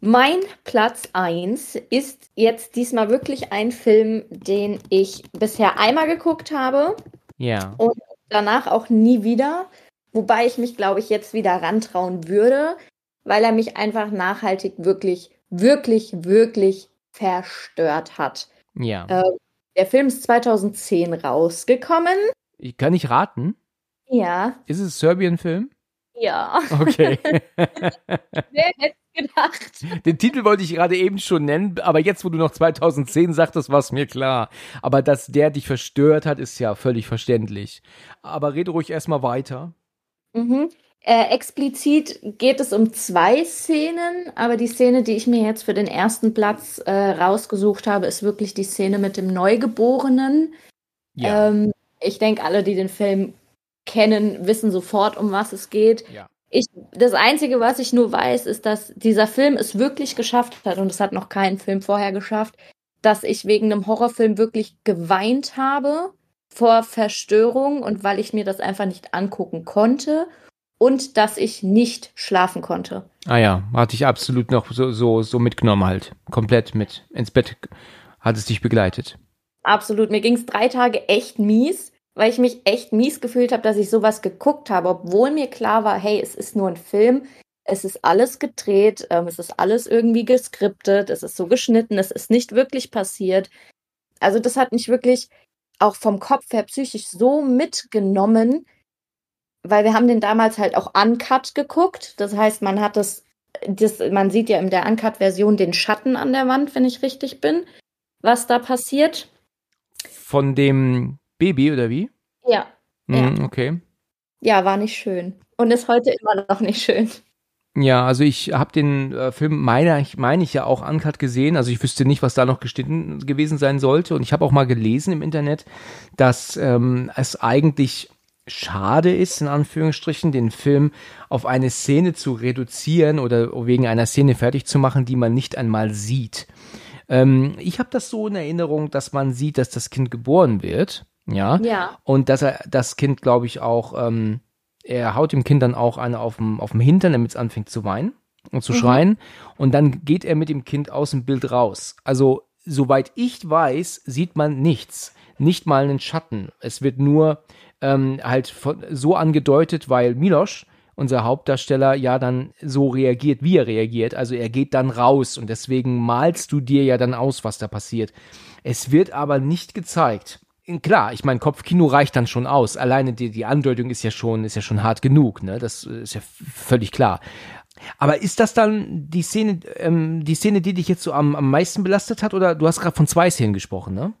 Mein Platz 1 ist jetzt diesmal wirklich ein Film, den ich bisher einmal geguckt habe. Ja. Und danach auch nie wieder. Wobei ich mich, glaube ich, jetzt wieder rantrauen würde, weil er mich einfach nachhaltig wirklich, wirklich, wirklich verstört hat. Ja. Äh, der Film ist 2010 rausgekommen. Ich kann nicht raten. Ja. Ist es ein Serbien-Film? Ja. Okay. Wer hätte gedacht? Den Titel wollte ich gerade eben schon nennen, aber jetzt, wo du noch 2010 sagtest, war es mir klar. Aber dass der dich verstört hat, ist ja völlig verständlich. Aber rede ruhig erstmal weiter. Mhm. Äh, explizit geht es um zwei Szenen, aber die Szene, die ich mir jetzt für den ersten Platz äh, rausgesucht habe, ist wirklich die Szene mit dem Neugeborenen. Ja. Ähm, ich denke, alle, die den Film kennen, wissen sofort, um was es geht. ja. Ich, das Einzige, was ich nur weiß, ist, dass dieser Film es wirklich geschafft hat, und es hat noch kein Film vorher geschafft, dass ich wegen einem Horrorfilm wirklich geweint habe vor Verstörung und weil ich mir das einfach nicht angucken konnte und dass ich nicht schlafen konnte. Ah ja, hatte ich absolut noch so, so, so mitgenommen halt. Komplett mit ins Bett hat es dich begleitet. Absolut. Mir ging es drei Tage echt mies, weil ich mich echt mies gefühlt habe, dass ich sowas geguckt habe, obwohl mir klar war, hey, es ist nur ein Film, es ist alles gedreht, ähm, es ist alles irgendwie geskriptet, es ist so geschnitten, es ist nicht wirklich passiert. Also das hat mich wirklich auch vom Kopf her psychisch so mitgenommen, weil wir haben den damals halt auch uncut geguckt. Das heißt, man hat das, das man sieht ja in der Uncut-Version den Schatten an der Wand, wenn ich richtig bin, was da passiert. Von dem Baby oder wie? Ja, Ja. Mhm, okay. ja, war nicht schön. Und ist heute immer noch nicht schön. Ja, also ich habe den äh, Film meine ich meine ich ja auch uncut gesehen. Also ich wüsste nicht, was da noch geschnitten gewesen sein sollte. Und ich habe auch mal gelesen im Internet, dass ähm, es eigentlich schade ist, in Anführungsstrichen, den Film auf eine Szene zu reduzieren oder wegen einer Szene fertig zu machen, die man nicht einmal sieht. Ähm, ich habe das so in Erinnerung, dass man sieht, dass das Kind geboren wird. Ja. Ja. Und dass er das Kind, glaube ich, auch, ähm, er haut dem Kind dann auch eine auf dem, auf dem Hintern, damit es anfängt zu weinen und zu Mhm. schreien. Und dann geht er mit dem Kind aus dem Bild raus. Also, soweit ich weiß, sieht man nichts. Nicht mal einen Schatten. Es wird nur ähm, halt von, so angedeutet, weil Milosch, unser Hauptdarsteller, ja dann so reagiert, wie er reagiert. Also er geht dann raus und deswegen malst du dir ja dann aus, was da passiert. Es wird aber nicht gezeigt. Klar, ich meine, Kopfkino reicht dann schon aus. Alleine die, die Andeutung ist ja schon, ist ja schon hart genug, ne? Das ist ja völlig klar. Aber ist das dann die Szene, ähm, die Szene, die dich jetzt so am, am meisten belastet hat? Oder du hast gerade von zwei Szenen gesprochen, ne?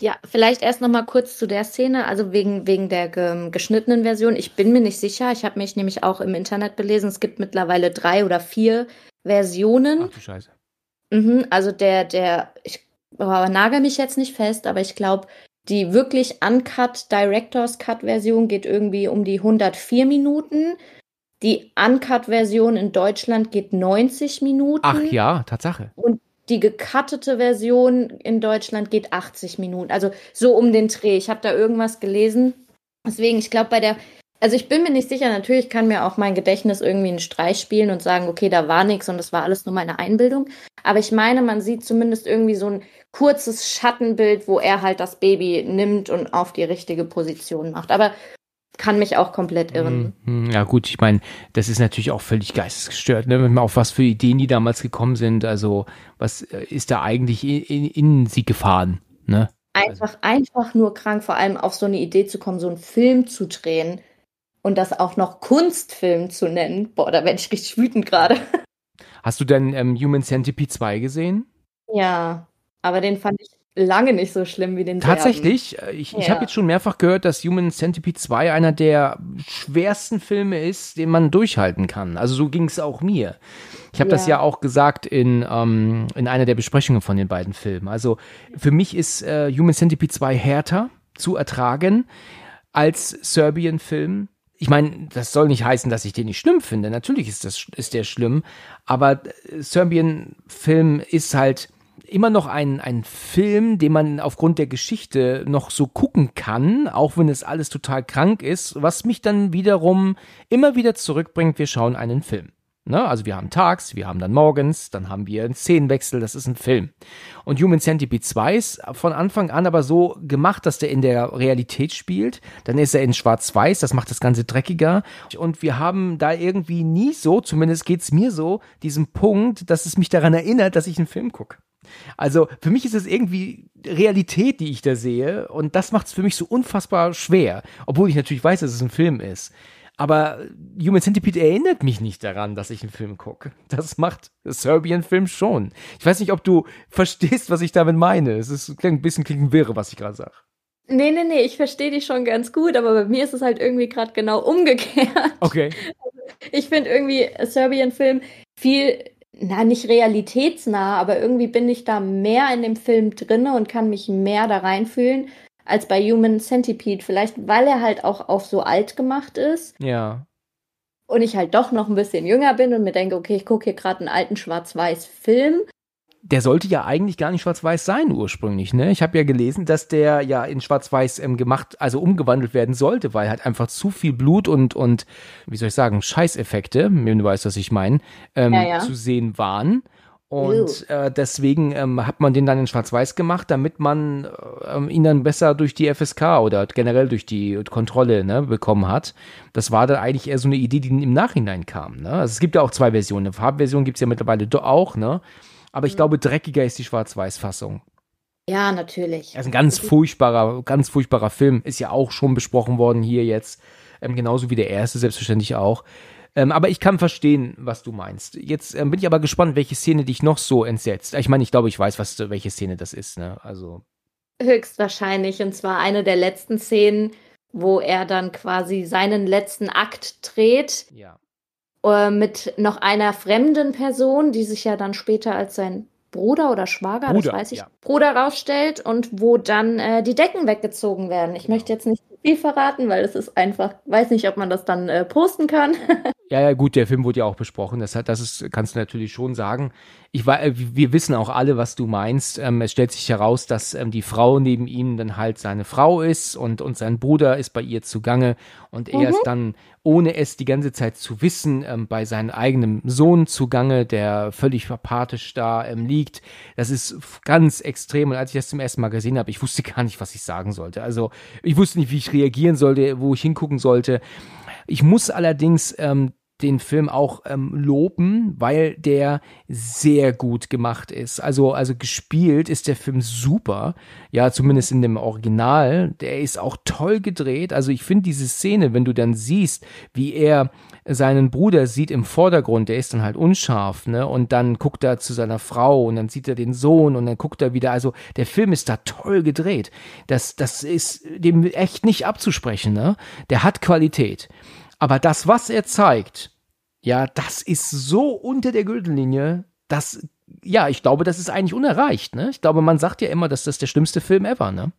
Ja, vielleicht erst noch mal kurz zu der Szene, also wegen, wegen der ge geschnittenen Version. Ich bin mir nicht sicher. Ich habe mich nämlich auch im Internet belesen. Es gibt mittlerweile drei oder vier Versionen. Ach du Scheiße. Mhm, also der, der, ich oh, nagel mich jetzt nicht fest, aber ich glaube, die wirklich uncut Directors Cut Version geht irgendwie um die 104 Minuten. Die uncut Version in Deutschland geht 90 Minuten. Ach ja, Tatsache. Und die gecuttete Version in Deutschland geht 80 Minuten. Also so um den Dreh. Ich habe da irgendwas gelesen. Deswegen, ich glaube, bei der. Also ich bin mir nicht sicher, natürlich kann mir auch mein Gedächtnis irgendwie einen Streich spielen und sagen, okay, da war nichts und das war alles nur meine Einbildung. Aber ich meine, man sieht zumindest irgendwie so ein kurzes Schattenbild, wo er halt das Baby nimmt und auf die richtige Position macht. Aber kann mich auch komplett irren. Hm, Ja gut, ich meine, das ist natürlich auch völlig geistesgestört, ne? Wenn man auf was für Ideen die damals gekommen sind. Also was äh, ist da eigentlich in, in, in sie gefahren, ne? Einfach, einfach nur krank, vor allem auf so eine Idee zu kommen, so einen Film zu drehen und das auch noch Kunstfilm zu nennen. Boah, da werde ich richtig wütend gerade. Hast du denn ähm, Human Centipede 2 gesehen? Ja, aber den fand ich lange nicht so schlimm wie den Serben. Tatsächlich, äh, ich, ich Ja. habe jetzt schon mehrfach gehört, dass Human Centipede 2 einer der schwersten Filme ist, den man durchhalten kann. Also so ging es auch mir. Ich habe das Ja. ja auch gesagt in, ähm, in einer der Besprechungen von den beiden Filmen. Also für mich ist äh, Human Centipede 2 härter zu ertragen als Serbien-Film. Ich meine, das soll nicht heißen, dass ich den nicht schlimm finde. Natürlich ist das ist der schlimm, aber äh, Serbien-Film ist halt immer noch ein, ein Film, den man aufgrund der Geschichte noch so gucken kann, auch wenn es alles total krank ist, was mich dann wiederum immer wieder zurückbringt, wir schauen einen Film. Ne? Also wir haben tags, wir haben dann morgens, dann haben wir einen Szenenwechsel, das ist ein Film. Und Human Centipede 2 ist von Anfang an aber so gemacht, dass der in der Realität spielt. Dann ist er in Schwarz-Weiß, das macht das Ganze dreckiger. Und wir haben da irgendwie nie so, zumindest geht's mir so, diesen Punkt, dass es mich daran erinnert, dass ich einen Film gucke. Also für mich ist es irgendwie Realität, die ich da sehe. Und das macht es für mich so unfassbar schwer. Obwohl ich natürlich weiß, dass es ein Film ist. Aber Human Centipede erinnert mich nicht daran, dass ich einen Film gucke. Das macht Serbian-Film schon. Ich weiß nicht, ob du verstehst, was ich damit meine. Es ist ein bisschen klingt wirre, was ich gerade sage. Nee, nee, nee, ich verstehe dich schon ganz gut, aber bei mir ist es halt irgendwie gerade genau umgekehrt. Okay. Ich finde irgendwie Serbian-Film viel na, nicht realitätsnah, aber irgendwie bin ich da mehr in dem Film drinne und kann mich mehr da reinfühlen als bei Human Centipede. Vielleicht, weil er halt auch auf so alt gemacht ist. Ja. Und ich halt doch noch ein bisschen jünger bin und mir denke, okay, ich gucke hier gerade einen alten Schwarz-Weiß-Film der sollte ja eigentlich gar nicht schwarz-weiß sein ursprünglich, ne? Ich habe ja gelesen, dass der ja in schwarz-weiß ähm, gemacht, also umgewandelt werden sollte, weil halt einfach zu viel Blut und und wie soll ich sagen, Scheißeffekte, wenn du weißt, was ich meine, ähm, ja, ja. zu sehen waren. Und äh, deswegen ähm, hat man den dann in Schwarz-Weiß gemacht, damit man ähm, ihn dann besser durch die FSK oder generell durch die Kontrolle ne, bekommen hat. Das war dann eigentlich eher so eine Idee, die im Nachhinein kam. Ne? Also es gibt ja auch zwei Versionen. Eine Farbversion gibt es ja mittlerweile auch, ne? Aber ich mhm. glaube, dreckiger ist die Schwarz-Weiß-Fassung. Ja, natürlich. Das ist ein ganz furchtbarer, ganz furchtbarer Film. Ist ja auch schon besprochen worden hier jetzt. Ähm, genauso wie der erste, selbstverständlich auch. Ähm, aber ich kann verstehen, was du meinst. Jetzt ähm, bin ich aber gespannt, welche Szene dich noch so entsetzt. Ich meine, ich glaube, ich weiß, was, welche Szene das ist. Ne? Also. Höchstwahrscheinlich. Und zwar eine der letzten Szenen, wo er dann quasi seinen letzten Akt dreht. Ja. Äh, mit noch einer fremden Person, die sich ja dann später als sein Bruder oder Schwager, Bruder, das weiß ich, ja. Bruder rausstellt und wo dann äh, die Decken weggezogen werden. Ich genau. möchte jetzt nicht viel verraten, weil es ist einfach, weiß nicht, ob man das dann äh, posten kann. ja, ja, gut, der Film wurde ja auch besprochen. Das, hat, das ist, kannst du natürlich schon sagen. Ich war, äh, wir wissen auch alle, was du meinst. Ähm, es stellt sich heraus, dass ähm, die Frau neben ihm dann halt seine Frau ist und, und sein Bruder ist bei ihr zugange und er mhm. ist dann ohne es die ganze Zeit zu wissen, ähm, bei seinem eigenen Sohn zugange, der völlig apathisch da ähm, liegt. Das ist ganz extrem. Und als ich das zum ersten Mal gesehen habe, ich wusste gar nicht, was ich sagen sollte. Also ich wusste nicht, wie ich reagieren sollte, wo ich hingucken sollte. Ich muss allerdings ähm, den Film auch ähm, loben, weil der sehr gut gemacht ist. Also, also gespielt ist der Film super. Ja, zumindest in dem Original. Der ist auch toll gedreht. Also ich finde diese Szene, wenn du dann siehst, wie er seinen Bruder sieht im Vordergrund, der ist dann halt unscharf, ne? Und dann guckt er zu seiner Frau und dann sieht er den Sohn und dann guckt er wieder. Also der Film ist da toll gedreht. Das, das ist dem echt nicht abzusprechen, ne? Der hat Qualität. Aber das, was er zeigt, ja, das ist so unter der Gürtellinie, dass, ja, ich glaube, das ist eigentlich unerreicht, ne? Ich glaube, man sagt ja immer, dass das der schlimmste Film ever, ne?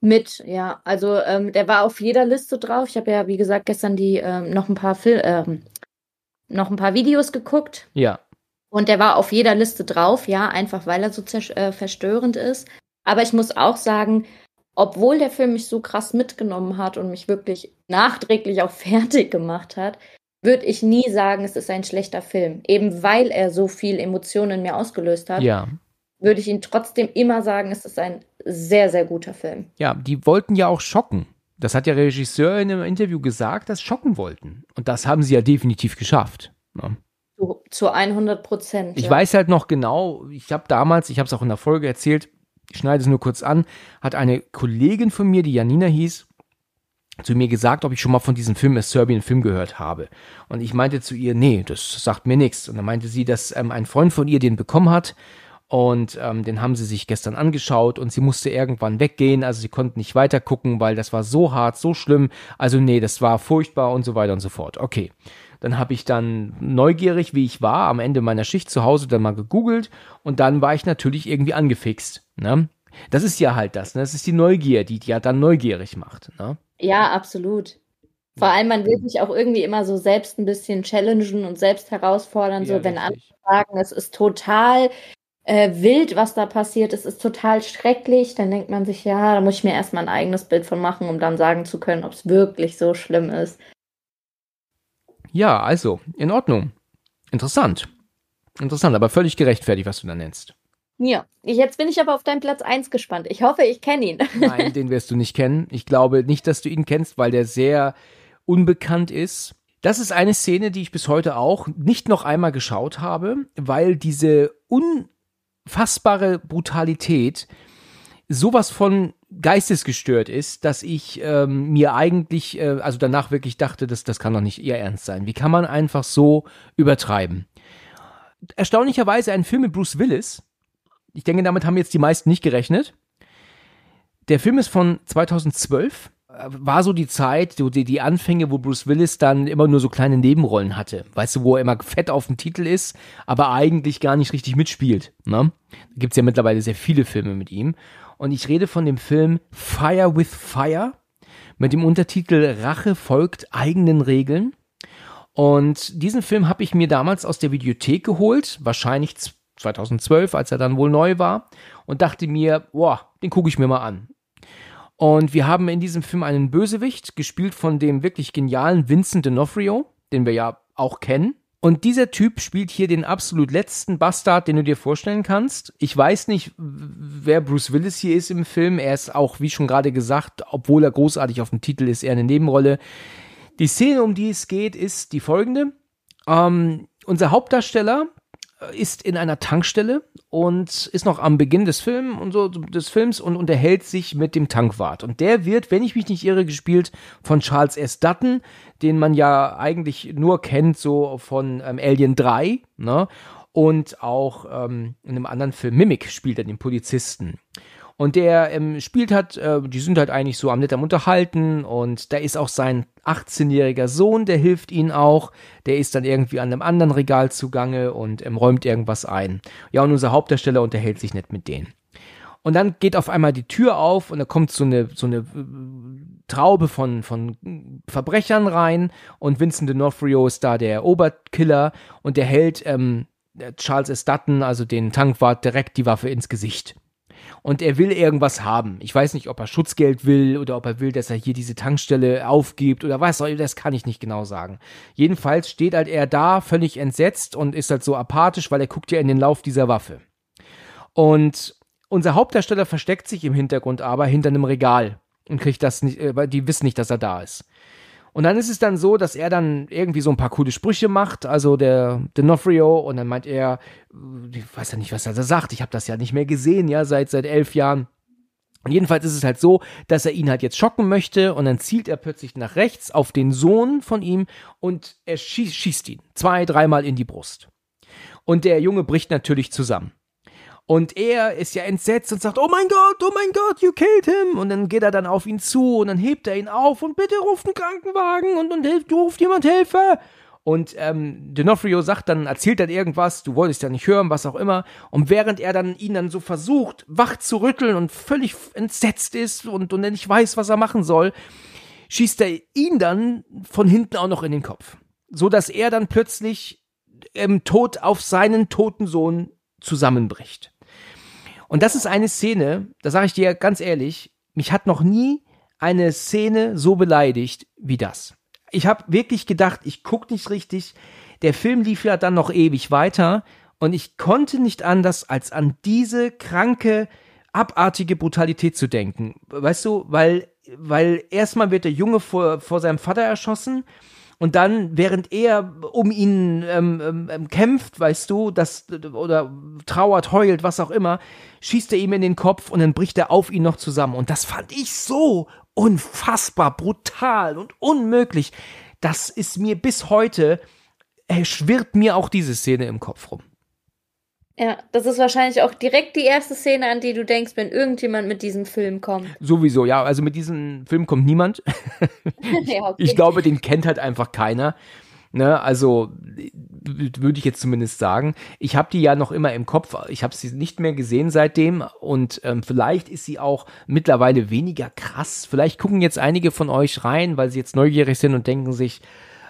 Mit, ja. Also, ähm, der war auf jeder Liste drauf. Ich habe ja, wie gesagt, gestern die ähm, noch ein paar Fil ähm, noch ein paar Videos geguckt. Ja. Und der war auf jeder Liste drauf, ja, einfach weil er so äh, verstörend ist. Aber ich muss auch sagen, obwohl der Film mich so krass mitgenommen hat und mich wirklich nachträglich auch fertig gemacht hat, würde ich nie sagen, es ist ein schlechter Film. Eben weil er so viel Emotionen in mir ausgelöst hat. Ja. Würde ich ihn trotzdem immer sagen, es ist ein sehr, sehr guter Film. Ja, die wollten ja auch schocken. Das hat der Regisseur in einem Interview gesagt, dass schocken wollten. Und das haben sie ja definitiv geschafft. Ne? Zu, zu 100 Prozent. Ich ja. weiß halt noch genau, ich habe damals, ich habe es auch in der Folge erzählt, ich schneide es nur kurz an, hat eine Kollegin von mir, die Janina hieß, zu mir gesagt, ob ich schon mal von diesem Film, A Serbian Film gehört habe. Und ich meinte zu ihr, nee, das sagt mir nichts. Und dann meinte sie, dass ähm, ein Freund von ihr den bekommen hat. Und ähm, den haben sie sich gestern angeschaut und sie musste irgendwann weggehen. Also sie konnten nicht weiter gucken, weil das war so hart, so schlimm. Also nee, das war furchtbar und so weiter und so fort. Okay. Dann habe ich dann neugierig, wie ich war, am Ende meiner Schicht zu Hause dann mal gegoogelt und dann war ich natürlich irgendwie angefixt. Ne? Das ist ja halt das, ne? Das ist die Neugier, die die ja dann neugierig macht. Ne? Ja, absolut. Vor allem, man will sich auch irgendwie immer so selbst ein bisschen challengen und selbst herausfordern, Ja, so wenn andere sagen, es ist total äh, wild, was da passiert. Es ist total schrecklich. Dann denkt man sich, ja, da muss ich mir erstmal ein eigenes Bild von machen, um dann sagen zu können, ob es wirklich so schlimm ist. Ja, also, in Ordnung. Interessant. Interessant, aber völlig gerechtfertigt, was du da nennst. Ja, jetzt bin ich aber auf deinen Platz 1 gespannt. Ich hoffe, ich kenne ihn. Nein, den wirst du nicht kennen. Ich glaube nicht, dass du ihn kennst, weil der sehr unbekannt ist. Das ist eine Szene, die ich bis heute auch nicht noch einmal geschaut habe, weil diese unfassbare Brutalität sowas von geistesgestört ist, dass ich ähm, mir eigentlich, äh, also danach wirklich dachte, dass das kann doch nicht ihr Ernst sein. Wie kann man einfach so übertreiben? Erstaunlicherweise ein Film mit Bruce Willis. Ich denke, damit haben jetzt die meisten nicht gerechnet. Der Film ist von 2012 war so die Zeit, die, die Anfänge, wo Bruce Willis dann immer nur so kleine Nebenrollen hatte. Weißt du, wo er immer fett auf dem Titel ist, aber eigentlich gar nicht richtig mitspielt. Ne? Da gibt's ja mittlerweile sehr viele Filme mit ihm. Und ich rede von dem Film Fire with Fire mit dem Untertitel Rache folgt eigenen Regeln. Und diesen Film habe ich mir damals aus der Videothek geholt, wahrscheinlich 2012, als er dann wohl neu war, und dachte mir, boah, den gucke ich mir mal an. Und wir haben in diesem Film einen Bösewicht, gespielt von dem wirklich genialen Vincent D'Onofrio, den wir ja auch kennen. Und dieser Typ spielt hier den absolut letzten Bastard, den du dir vorstellen kannst. Ich weiß nicht, wer Bruce Willis hier ist im Film. Er ist auch, wie schon gerade gesagt, obwohl er großartig auf dem Titel ist, eher eine Nebenrolle. Die Szene, um die es geht, ist die folgende. Ähm, unser Hauptdarsteller, ist in einer Tankstelle und ist noch am Beginn des Films und so des Films und unterhält sich mit dem Tankwart. Und der wird, wenn ich mich nicht irre, gespielt von Charles S. Dutton, den man ja eigentlich nur kennt so von ähm, Alien 3, ne? Und auch ähm, in einem anderen Film Mimic spielt er den Polizisten. Und der ähm, spielt hat, äh, die sind halt eigentlich so am nett Unterhalten und da ist auch sein 18-jähriger Sohn, der hilft ihnen auch. Der ist dann irgendwie an einem anderen Regal zugange und ähm, räumt irgendwas ein. Ja, und unser Hauptdarsteller unterhält sich nett mit denen. Und dann geht auf einmal die Tür auf und da kommt so eine, so eine äh, Traube von, von Verbrechern rein und Vincent D'Onofrio ist da der Oberkiller und der hält ähm, Charles S. Dutton, also den Tankwart, direkt die Waffe ins Gesicht und er will irgendwas haben. Ich weiß nicht, ob er Schutzgeld will oder ob er will, dass er hier diese Tankstelle aufgibt oder was, das kann ich nicht genau sagen. Jedenfalls steht halt er da völlig entsetzt und ist halt so apathisch, weil er guckt ja in den Lauf dieser Waffe. Und unser Hauptdarsteller versteckt sich im Hintergrund aber hinter einem Regal und kriegt das nicht, äh, weil die wissen nicht, dass er da ist. Und dann ist es dann so, dass er dann irgendwie so ein paar coole Sprüche macht, also der D'Onofrio, und dann meint er, ich weiß ja nicht, was er da sagt, ich habe das ja nicht mehr gesehen, ja, seit, seit elf Jahren. Und jedenfalls ist es halt so, dass er ihn halt jetzt schocken möchte und dann zielt er plötzlich nach rechts auf den Sohn von ihm und er schießt, schießt ihn zwei, dreimal in die Brust. Und der Junge bricht natürlich zusammen. Und er ist ja entsetzt und sagt, oh mein Gott, oh mein Gott, you killed him. Und dann geht er dann auf ihn zu und dann hebt er ihn auf und bitte ruft einen Krankenwagen und, und hilft, ruft jemand Hilfe. Und ähm, D'Onofrio sagt dann, erzählt dann irgendwas, du wolltest ja nicht hören, was auch immer. Und während er dann ihn dann so versucht, wach zu rütteln und völlig entsetzt ist und, und nicht weiß, was er machen soll, schießt er ihn dann von hinten auch noch in den Kopf. So dass er dann plötzlich im Tod auf seinen toten Sohn zusammenbricht. Und das ist eine Szene, da sage ich dir ganz ehrlich, mich hat noch nie eine Szene so beleidigt wie das. Ich habe wirklich gedacht, ich gucke nicht richtig. Der Film lief ja dann noch ewig weiter und ich konnte nicht anders, als an diese kranke, abartige Brutalität zu denken. Weißt du, weil, weil erstmal wird der Junge vor, vor seinem Vater erschossen und dann, während er um ihn ähm, ähm, ähm, kämpft, weißt du, das oder trauert, heult, was auch immer, schießt er ihm in den Kopf und dann bricht er auf ihn noch zusammen. Und das fand ich so unfassbar brutal und unmöglich. Das ist mir bis heute, äh, schwirrt mir auch diese Szene im Kopf rum. Ja, das ist wahrscheinlich auch direkt die erste Szene, an die du denkst, wenn irgendjemand mit diesem Film kommt. Sowieso, ja. Also mit diesem Film kommt niemand. ja, okay. Ich glaube, den kennt halt einfach keiner. Ne, also würde ich jetzt zumindest sagen. Ich habe die ja noch immer im Kopf. Ich habe sie nicht mehr gesehen seitdem und ähm, vielleicht ist sie auch mittlerweile weniger krass. Vielleicht gucken jetzt einige von euch rein, weil sie jetzt neugierig sind und denken sich,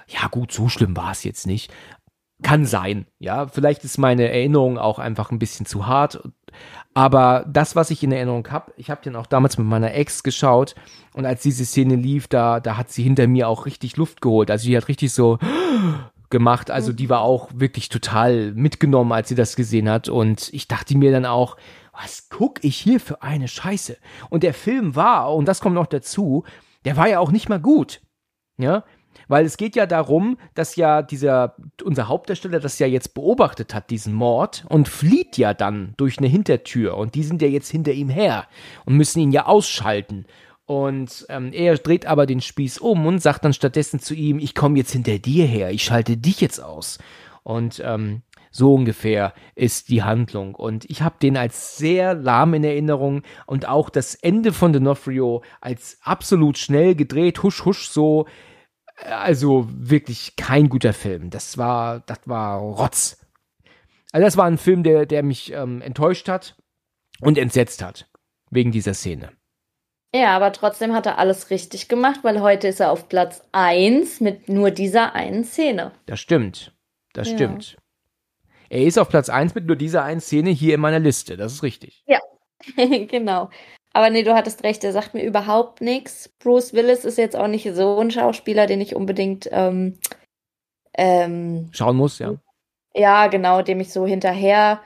ja gut, so schlimm war es jetzt nicht kann sein, ja. Vielleicht ist meine Erinnerung auch einfach ein bisschen zu hart. Aber das, was ich in Erinnerung habe, ich habe den auch damals mit meiner Ex geschaut und als diese Szene lief, da, da hat sie hinter mir auch richtig Luft geholt. Also die hat richtig so gemacht. Also die war auch wirklich total mitgenommen, als sie das gesehen hat. Und ich dachte mir dann auch, was guck ich hier für eine Scheiße? Und der Film war, und das kommt noch dazu, der war ja auch nicht mal gut. Ja, weil es geht ja darum, dass ja dieser, unser Hauptdarsteller das ja jetzt beobachtet hat, diesen Mord, und flieht ja dann durch eine Hintertür. Und die sind ja jetzt hinter ihm her und müssen ihn ja ausschalten. Und ähm, er dreht aber den Spieß um und sagt dann stattdessen zu ihm, ich komme jetzt hinter dir her, ich schalte dich jetzt aus. Und ähm, so ungefähr ist die Handlung. Und ich habe den als sehr lahm in Erinnerung und auch das Ende von D'Onofrio als absolut schnell gedreht, husch, husch, so. Also wirklich kein guter Film. Das war, das war Rotz. Also das war ein Film, der, der mich ähm, enttäuscht hat und entsetzt hat. Wegen dieser Szene. Ja, aber trotzdem hat er alles richtig gemacht, weil heute ist er auf Platz 1 mit nur dieser einen Szene. Das stimmt. Das ja. stimmt. Er ist auf Platz 1 mit nur dieser einen Szene hier in meiner Liste. Das ist richtig. Ja, genau. Aber nee, du hattest recht, er sagt mir überhaupt nichts. Bruce Willis ist jetzt auch nicht so ein Schauspieler, den ich unbedingt ähm, ähm, schauen muss, ja. Ja, genau, dem ich so hinterher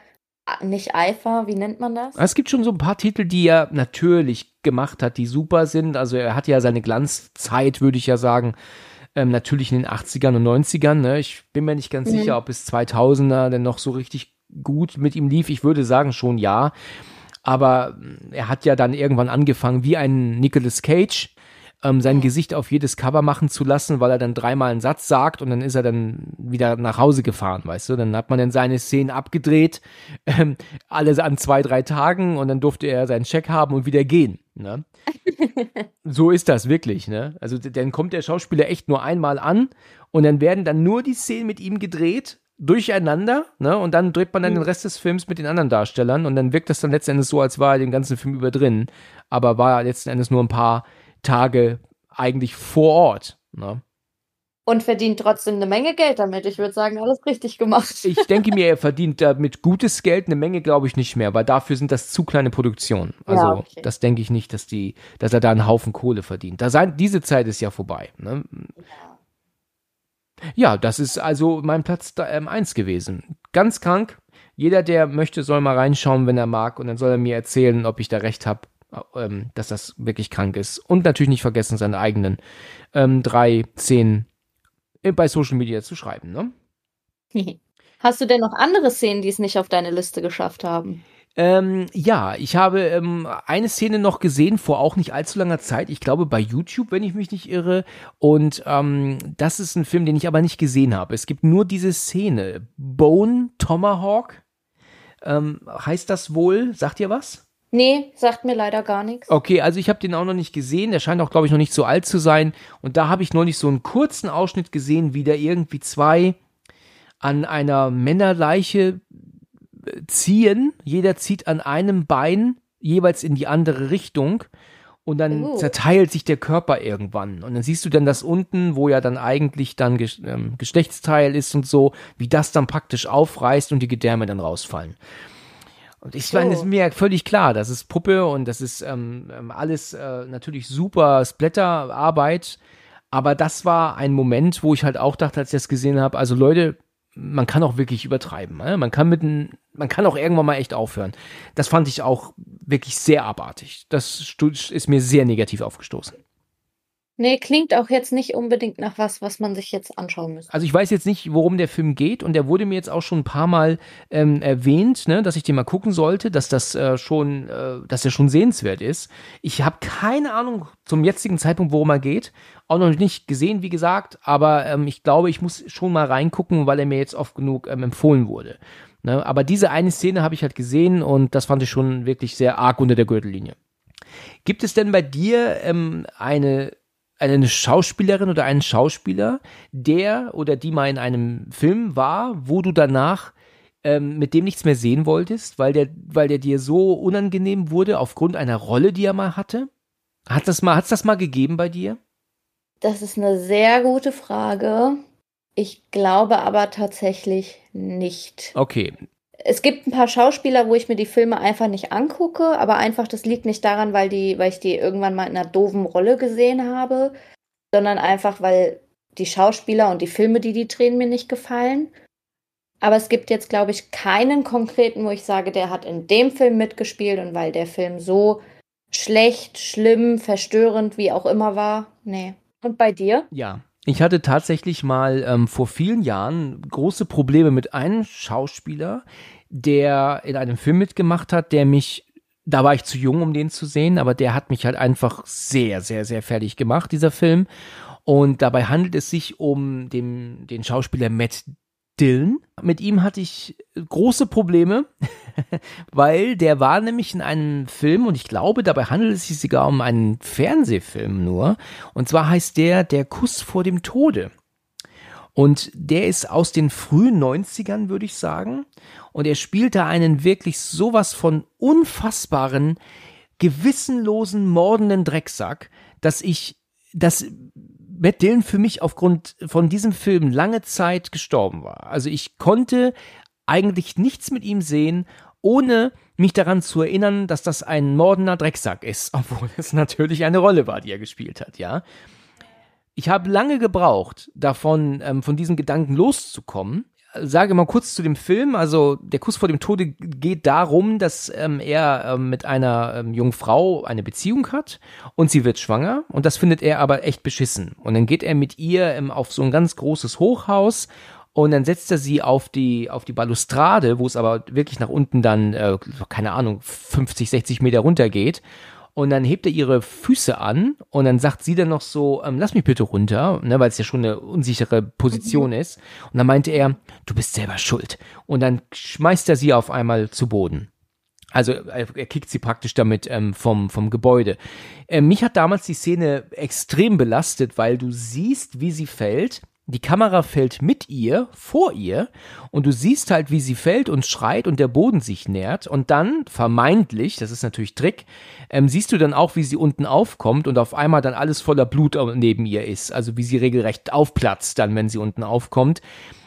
nicht Eifer, wie nennt man das? Es gibt schon so ein paar Titel, die er natürlich gemacht hat, die super sind. Also er hat ja seine Glanzzeit, würde ich ja sagen, ähm, natürlich in den 80ern und 90ern. Ne? Ich bin mir nicht ganz mhm. sicher, ob bis 2000er denn noch so richtig gut mit ihm lief. Ich würde sagen schon ja. Aber er hat ja dann irgendwann angefangen, wie ein Nicolas Cage, ähm, sein Gesicht auf jedes Cover machen zu lassen, weil er dann dreimal einen Satz sagt und dann ist er dann wieder nach Hause gefahren, weißt du? Dann hat man dann seine Szenen abgedreht, ähm, alles an zwei, drei Tagen und dann durfte er seinen Check haben und wieder gehen. Ne? so ist das wirklich, ne? Also dann kommt der Schauspieler echt nur einmal an und dann werden dann nur die Szenen mit ihm gedreht durcheinander, ne? Und dann dreht man dann den Rest des Films mit den anderen Darstellern und dann wirkt das dann letzten Endes so, als war er den ganzen Film über drin, aber war letzten Endes nur ein paar Tage eigentlich vor Ort. Ne? Und verdient trotzdem eine Menge Geld damit. Ich würde sagen, alles richtig gemacht. Ich denke mir, er verdient damit gutes Geld, eine Menge glaube ich nicht mehr, weil dafür sind das zu kleine Produktionen. Also ja, okay. das denke ich nicht, dass die, dass er da einen Haufen Kohle verdient. Da sein, diese Zeit ist ja vorbei. Ne? Ja. Ja. das ist also mein Platz 1 ähm, gewesen. Ganz krank. Jeder, der möchte, soll mal reinschauen, wenn er mag, und dann soll er mir erzählen, ob ich da recht habe ähm, dass das wirklich krank ist. Und natürlich nicht vergessen, seine eigenen ähm, drei, zehn äh, bei Social Media zu schreiben. Ne? Hast du denn noch andere Szenen, die es nicht auf deine Liste geschafft haben? Ähm, ja, ich habe ähm, eine Szene noch gesehen vor auch nicht allzu langer Zeit. Ich glaube bei YouTube, wenn ich mich nicht irre. Und ähm, das ist ein Film, den ich aber nicht gesehen habe. Es gibt nur diese Szene. Bone Tomahawk. Ähm, heißt das wohl? Sagt ihr was? Nee, sagt mir leider gar nichts. Okay, also ich habe den auch noch nicht gesehen. Der scheint auch, glaube ich, noch nicht so alt zu sein. Und da habe ich neulich so einen kurzen Ausschnitt gesehen, wie da irgendwie zwei an einer Männerleiche ziehen. Jeder zieht an einem Bein jeweils in die andere Richtung. Und dann uh. zerteilt sich der Körper irgendwann. Und dann siehst du dann das unten, wo ja dann eigentlich dann ähm, Geschlechtsteil ist und so, wie das dann praktisch aufreißt und die Gedärme dann rausfallen. Und ich meine, es ist mir völlig klar, das ist Puppe und das ist ähm, ähm, alles äh, natürlich super Splatter-Arbeit. Aber das war ein Moment, wo ich halt auch dachte, als ich das gesehen habe, also Leute, man kann auch wirklich übertreiben. Ne? Man kann mit man kann auch irgendwann mal echt aufhören. Das fand ich auch wirklich sehr abartig. Das ist mir sehr negativ aufgestoßen. Nee, klingt auch jetzt nicht unbedingt nach was, was man sich jetzt anschauen müsste. Also ich weiß jetzt nicht, worum der Film geht und der wurde mir jetzt auch schon ein paar Mal ähm, erwähnt, ne, dass ich den mal gucken sollte, dass das äh, schon, äh, dass der schon sehenswert ist. Ich habe keine Ahnung zum jetzigen Zeitpunkt, worum er geht. Auch noch nicht gesehen, wie gesagt, aber ähm, ich glaube, ich muss schon mal reingucken, weil er mir jetzt oft genug ähm, empfohlen wurde. Ne? Aber diese eine Szene habe ich halt gesehen und das fand ich schon wirklich sehr arg unter der Gürtellinie. Gibt es denn bei dir ähm, eine eine Schauspielerin oder einen Schauspieler, der oder die mal in einem Film war, wo du danach ähm, mit dem nichts mehr sehen wolltest, weil der, weil der dir so unangenehm wurde aufgrund einer Rolle, die er mal hatte? Hat das mal, hat's das mal gegeben bei dir? Das ist eine sehr gute Frage. Ich glaube aber tatsächlich nicht. Okay. Es gibt ein paar Schauspieler, wo ich mir die Filme einfach nicht angucke, aber einfach, das liegt nicht daran, weil, die, weil ich die irgendwann mal in einer doofen Rolle gesehen habe, sondern einfach, weil die Schauspieler und die Filme, die die drehen, mir nicht gefallen. Aber es gibt jetzt, glaube ich, keinen konkreten, wo ich sage, der hat in dem Film mitgespielt und weil der Film so schlecht, schlimm, verstörend, wie auch immer war. Nee. Und bei dir? Ja. Ich hatte tatsächlich mal ähm, vor vielen Jahren große Probleme mit einem Schauspieler, der in einem Film mitgemacht hat, der mich, da war ich zu jung, um den zu sehen, aber der hat mich halt einfach sehr, sehr, sehr fertig gemacht, dieser Film. Und dabei handelt es sich um den, den Schauspieler Matt Dylan. Mit ihm hatte ich große Probleme, weil der war nämlich in einem Film und ich glaube, dabei handelt es sich sogar um einen Fernsehfilm nur. Und zwar heißt der Der Kuss vor dem Tode. Und der ist aus den frühen 90ern, würde ich sagen. Und er spielt da einen wirklich sowas von unfassbaren, gewissenlosen, mordenden Drecksack, dass ich, dass Matt Dillon für mich aufgrund von diesem Film lange Zeit gestorben war. Also ich konnte eigentlich nichts mit ihm sehen, ohne mich daran zu erinnern, dass das ein mordender Drecksack ist, obwohl es natürlich eine Rolle war, die er gespielt hat, ja. Ich habe lange gebraucht, davon, ähm, von diesem Gedanken loszukommen, sage mal kurz zu dem Film. Also der Kuss vor dem Tode geht darum, dass ähm, er ähm, mit einer ähm, jungen Frau eine Beziehung hat und sie wird schwanger und das findet er aber echt beschissen. Und dann geht er mit ihr ähm, auf so ein ganz großes Hochhaus und dann setzt er sie auf die, auf die Balustrade, wo es aber wirklich nach unten dann, äh, keine Ahnung, 50, 60 Meter runter geht. Und dann hebt er ihre Füße an und dann sagt sie dann noch so, ähm, lass mich bitte runter, ne, weil es ja schon eine unsichere Position ist. Und dann meinte er, du bist selber schuld. Und dann schmeißt er sie auf einmal zu Boden. Also er, er kickt sie praktisch damit ähm, vom, vom Gebäude. Äh, mich hat damals die Szene extrem belastet, weil du siehst, wie sie fällt die Kamera fällt mit ihr, vor ihr, und du siehst halt, wie sie fällt und schreit und der Boden sich nährt. Und dann, vermeintlich, das ist natürlich Trick, ähm, siehst du dann auch, wie sie unten aufkommt und auf einmal dann alles voller Blut neben ihr ist. Also wie sie regelrecht aufplatzt, dann, wenn sie unten aufkommt.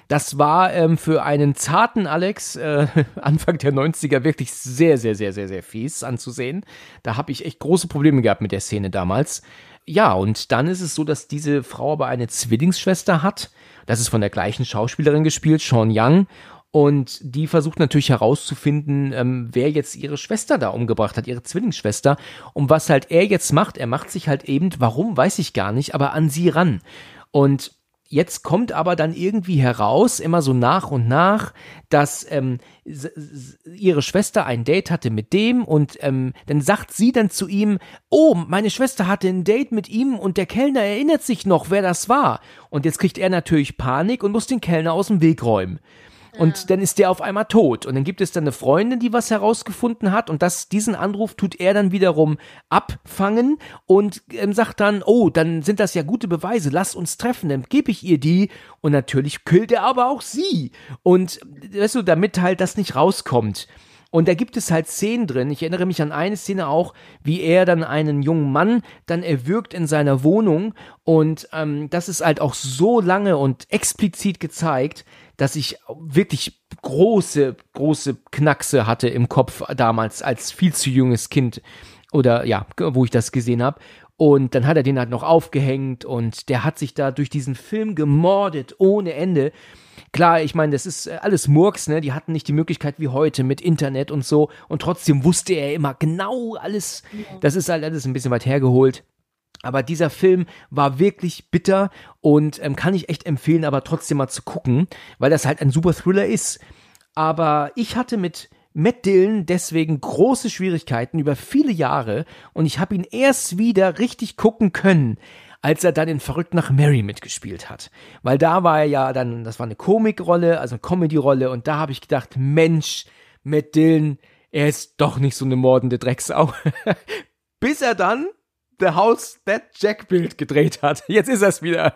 Das war ähm, für einen zarten Alex äh, Anfang der 90er wirklich sehr, sehr, sehr, sehr, sehr fies anzusehen. Da habe ich echt große Probleme gehabt mit der Szene damals. Ja, und dann ist es so, dass diese Frau aber eine Zwillingsschwester hat. Das ist von der gleichen Schauspielerin gespielt, Sean Young. Und die versucht natürlich herauszufinden, ähm, wer jetzt ihre Schwester da umgebracht hat, ihre Zwillingsschwester. Und was halt er jetzt macht, er macht sich halt eben, warum, weiß ich gar nicht, aber an sie ran. Und Jetzt kommt aber dann irgendwie heraus, immer so nach und nach, dass ähm, ihre Schwester ein Date hatte mit dem und ähm, dann sagt sie dann zu ihm, oh, meine Schwester hatte ein Date mit ihm und der Kellner erinnert sich noch, wer das war. Und jetzt kriegt er natürlich Panik und muss den Kellner aus dem Weg räumen. Und ja. dann ist der auf einmal tot. Und dann gibt es dann eine Freundin, die was herausgefunden hat. Und das, diesen Anruf tut er dann wiederum abfangen und ähm, sagt dann, oh, dann sind das ja gute Beweise, lass uns treffen, dann gebe ich ihr die. Und natürlich killt er aber auch sie. Und weißt du, damit halt das nicht rauskommt. Und da gibt es halt Szenen drin. Ich erinnere mich an eine Szene auch, wie er dann einen jungen Mann dann erwürgt in seiner Wohnung. Und ähm, das ist halt auch so lange und explizit gezeigt, dass ich wirklich große, große Knackse hatte im Kopf damals als viel zu junges Kind oder ja, wo ich das gesehen habe. Und dann hat er den halt noch aufgehängt und der hat sich da durch diesen Film gemordet ohne Ende. Klar, ich meine, das ist alles Murks, ne? Die hatten nicht die Möglichkeit wie heute mit Internet und so. Und trotzdem wusste er immer genau alles. Das ist halt alles ein bisschen weit hergeholt. Aber dieser Film war wirklich bitter und ähm, kann ich echt empfehlen, aber trotzdem mal zu gucken, weil das halt ein super Thriller ist. Aber ich hatte mit Matt Dillon deswegen große Schwierigkeiten über viele Jahre und ich habe ihn erst wieder richtig gucken können, als er dann in Verrückt nach Mary mitgespielt hat. Weil da war er ja dann, das war eine Komikrolle, also eine Comedy-Rolle und da habe ich gedacht, Mensch, Matt Dillon, er ist doch nicht so eine mordende Drecksau. Bis er dann The House That Jack Bild gedreht hat. Jetzt ist es wieder.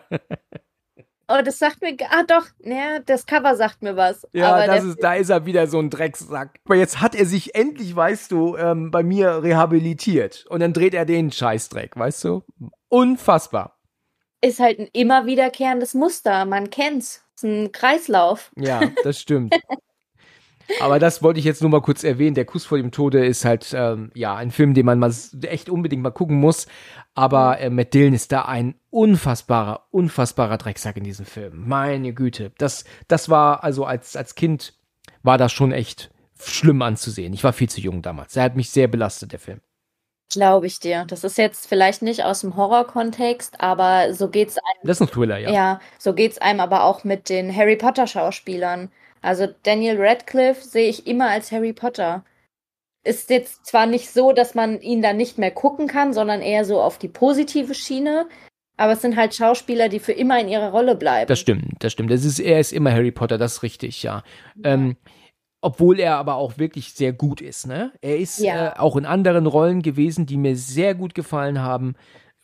Oh, das sagt mir, ah doch, ne, das Cover sagt mir was. Ja, das ist, da ist er wieder so ein Drecksack. Aber jetzt hat er sich endlich, weißt du, ähm, bei mir rehabilitiert. Und dann dreht er den Scheißdreck, weißt du? Unfassbar. ist halt ein immer wiederkehrendes Muster. Man kennt's. Es ist ein Kreislauf. Ja, das stimmt. Aber das wollte ich jetzt nur mal kurz erwähnen. Der Kuss vor dem Tode ist halt, ähm, ja, ein Film, den man mal echt unbedingt mal gucken muss. Aber äh, Matt Dillon ist da ein unfassbarer, unfassbarer Drecksack in diesem Film. Meine Güte. Das, das war, also als, als Kind war das schon echt schlimm anzusehen. Ich war viel zu jung damals. Er hat mich sehr belastet, der Film. Glaube ich dir. Das ist jetzt vielleicht nicht aus dem Horror-Kontext, aber so geht's einem. Das ist ein Thriller, ja. Ja, so geht's einem aber auch mit den Harry Potter-Schauspielern. Also Daniel Radcliffe sehe ich immer als Harry Potter. Ist jetzt zwar nicht so, dass man ihn dann nicht mehr gucken kann, sondern eher so auf die positive Schiene. Aber es sind halt Schauspieler, die für immer in ihrer Rolle bleiben. Das stimmt, das stimmt. Das ist, er ist immer Harry Potter, das ist richtig, ja. ja. Ähm, obwohl er aber auch wirklich sehr gut ist, ne? Er ist ja. äh, auch in anderen Rollen gewesen, die mir sehr gut gefallen haben.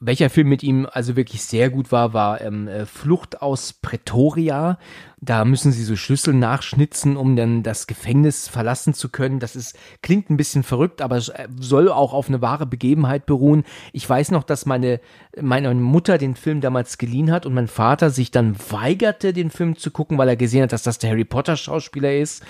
Welcher Film mit ihm also wirklich sehr gut war, war ähm, äh, Flucht aus Pretoria. Da müssen sie so Schlüssel nachschnitzen, um dann das Gefängnis verlassen zu können. Das ist, klingt ein bisschen verrückt, aber äh, soll auch auf eine wahre Begebenheit beruhen. Ich weiß noch, dass meine, meine Mutter den Film damals geliehen hat und mein Vater sich dann weigerte, den Film zu gucken, weil er gesehen hat, dass das der Harry Potter Schauspieler ist.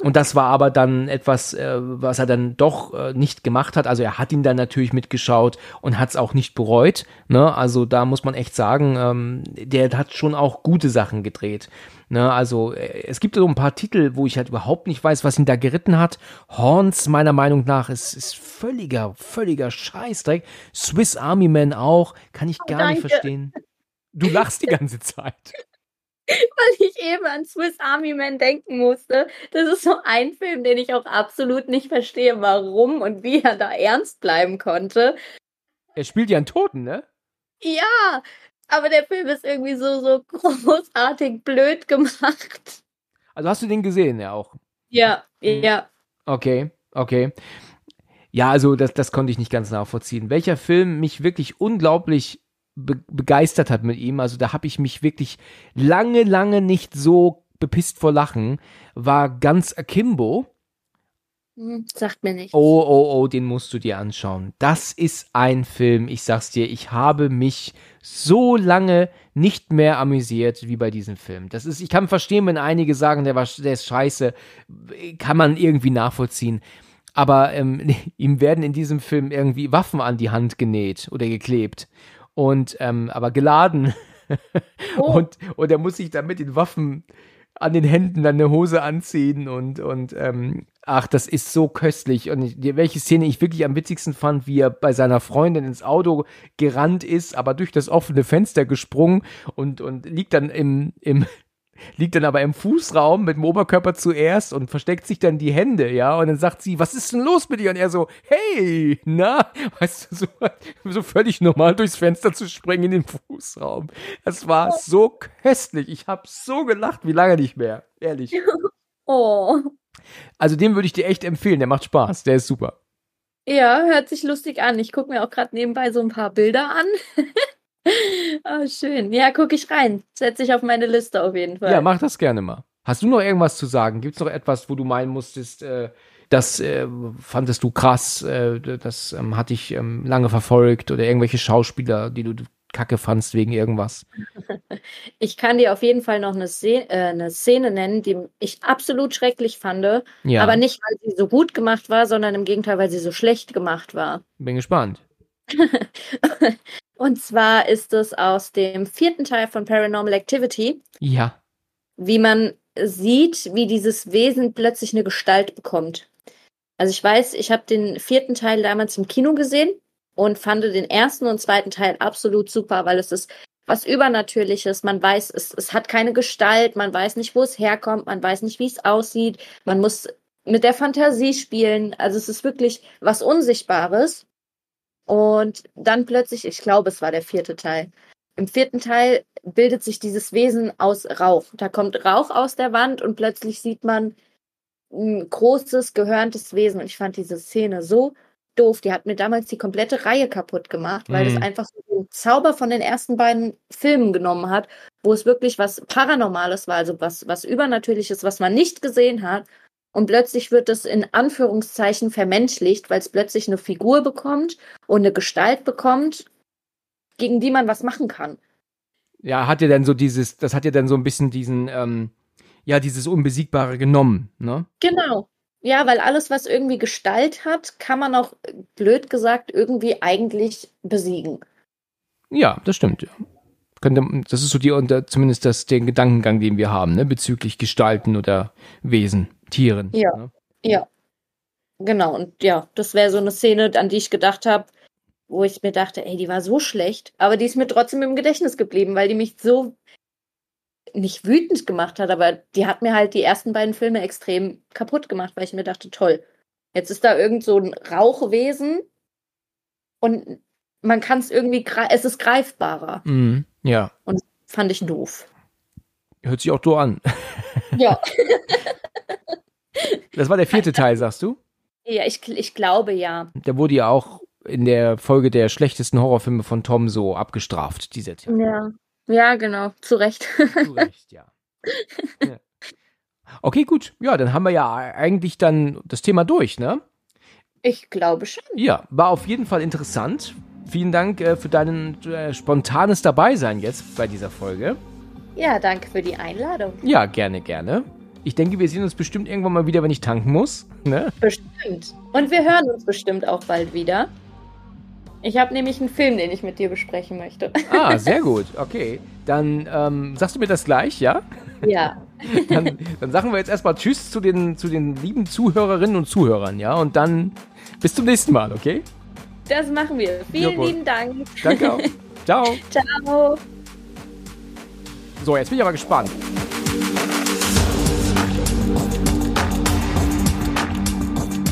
Und das war aber dann etwas, äh, was er dann doch äh, nicht gemacht hat. Also er hat ihn dann natürlich mitgeschaut und hat es auch nicht bereut. Ne? Also da muss man echt sagen, ähm, der hat schon auch gute Sachen gedreht. Ne, also äh, es gibt so ein paar Titel, wo ich halt überhaupt nicht weiß, was ihn da geritten hat. Horns, meiner Meinung nach, ist, ist völliger, völliger Scheißdreck. Swiss Army Man auch, kann ich gar oh, nicht verstehen. Du lachst die ganze Zeit. Weil ich eben an Swiss Army Man denken musste. Das ist so ein Film, den ich auch absolut nicht verstehe, warum und wie er da ernst bleiben konnte. Er spielt ja einen Toten, ne? Ja, aber der Film ist irgendwie so, so großartig blöd gemacht. Also hast du den gesehen, ja auch? Ja, hm. ja. Okay, okay. Ja, also das, das konnte ich nicht ganz nachvollziehen. Welcher Film mich wirklich unglaublich be begeistert hat mit ihm, also da habe ich mich wirklich lange, lange nicht so bepisst vor Lachen, war ganz Akimbo. Hm, sagt mir nicht. Oh, oh, oh, den musst du dir anschauen. Das ist ein Film, ich sag's dir, ich habe mich so lange nicht mehr amüsiert wie bei diesem Film. Das ist, ich kann verstehen, wenn einige sagen, der war, der ist scheiße, kann man irgendwie nachvollziehen. Aber ähm, ihm werden in diesem Film irgendwie Waffen an die Hand genäht oder geklebt. Und ähm, aber geladen. Oh. und, und er muss sich dann mit den Waffen an den Händen dann eine Hose anziehen und, und ähm, ach, das ist so köstlich. Und ich, welche Szene ich wirklich am witzigsten fand, wie er bei seiner Freundin ins Auto gerannt ist, aber durch das offene Fenster gesprungen und, und liegt dann im, im, liegt dann aber im Fußraum mit dem Oberkörper zuerst und versteckt sich dann die Hände, ja, und dann sagt sie, was ist denn los mit dir? Und er so, hey, na, weißt du, so, so völlig normal durchs Fenster zu springen in den Fußraum. Das war so köstlich. Ich habe so gelacht, wie lange nicht mehr, ehrlich. Oh. Also den würde ich dir echt empfehlen, der macht Spaß, der ist super. Ja, hört sich lustig an. Ich gucke mir auch gerade nebenbei so ein paar Bilder an. oh, schön. Ja, gucke ich rein. Setze ich auf meine Liste auf jeden Fall. Ja, mach das gerne mal. Hast du noch irgendwas zu sagen? Gibt es noch etwas, wo du meinen musstest, äh, das äh, fandest du krass, äh, das ähm, hat dich ähm, lange verfolgt oder irgendwelche Schauspieler, die du kacke fandst wegen irgendwas? Ich kann dir auf jeden Fall noch eine, Szene, äh, eine Szene nennen, die ich absolut schrecklich fand, ja. aber nicht, weil sie so gut gemacht war, sondern im Gegenteil, weil sie so schlecht gemacht war. Bin gespannt. Und zwar ist es aus dem vierten Teil von Paranormal Activity. Ja. Wie man sieht, wie dieses Wesen plötzlich eine Gestalt bekommt. Also ich weiß, ich habe den vierten Teil damals im Kino gesehen und fand den ersten und zweiten Teil absolut super, weil es ist was Übernatürliches. Man weiß, es, es hat keine Gestalt, man weiß nicht, wo es herkommt, man weiß nicht, wie es aussieht. Man muss mit der Fantasie spielen. Also es ist wirklich was Unsichtbares. Und dann plötzlich, ich glaube, es war der vierte Teil. Im vierten Teil bildet sich dieses Wesen aus Rauch. Da kommt Rauch aus der Wand und plötzlich sieht man ein großes, gehörntes Wesen. Und ich fand diese Szene so doof. Die hat mir damals die komplette Reihe kaputt gemacht, weil mhm. es einfach so den Zauber von den ersten beiden Filmen genommen hat, wo es wirklich was Paranormales war, also was, was Übernatürliches, was man nicht gesehen hat. Und plötzlich wird es in Anführungszeichen vermenschlicht, weil es plötzlich eine Figur bekommt und eine Gestalt bekommt, gegen die man was machen kann. ja, hat ja dann so dieses, das hat ja dann so ein bisschen diesen, ähm, ja, dieses Unbesiegbare genommen, ne? Genau. Ja, weil alles, was irgendwie Gestalt hat, kann man auch, blöd gesagt, irgendwie eigentlich besiegen. Ja, das stimmt. Könnte, das ist so die, zumindest das, den Gedankengang, den wir haben, ne, bezüglich Gestalten oder Wesen, Tieren. Ja. Ne? Ja. Genau, und ja, das wäre so eine Szene, an die ich gedacht habe, wo ich mir dachte, ey, die war so schlecht, aber die ist mir trotzdem im Gedächtnis geblieben, weil die mich so nicht wütend gemacht hat, aber die hat mir halt die ersten beiden Filme extrem kaputt gemacht, weil ich mir dachte, toll, jetzt ist da irgend so ein Rauchwesen und man kann es irgendwie, es ist greifbarer. Mhm, ja. Und das fand ich doof. Hört sich auch so an. Ja. das war der vierte Teil, sagst du? Ja, ich, ich glaube ja. Der wurde ja auch in der Folge der schlechtesten Horrorfilme von Tom so abgestraft, dieser Titel. Ja. Ja, genau, zu Recht. zu Recht, ja. ja. Okay, gut. Ja, dann haben wir ja eigentlich dann das Thema durch, ne? Ich glaube schon. Ja, war auf jeden Fall interessant. Vielen Dank äh, für dein äh, spontanes Dabeisein jetzt bei dieser Folge. Ja, danke für die Einladung. Ja, gerne, gerne. Ich denke, wir sehen uns bestimmt irgendwann mal wieder, wenn ich tanken muss. Ne? Bestimmt. Und wir hören uns bestimmt auch bald wieder. Ich habe nämlich einen Film, den ich mit dir besprechen möchte. Ah, sehr gut. Okay. Dann ähm, sagst du mir das gleich, ja? Ja. dann, dann sagen wir jetzt erstmal Tschüss zu den, zu den lieben Zuhörerinnen und Zuhörern, ja? Und dann bis zum nächsten Mal, okay? Das machen wir. Vielen Ja, lieben Dank. Danke auch. Ciao. Ciao. So, jetzt bin ich aber gespannt.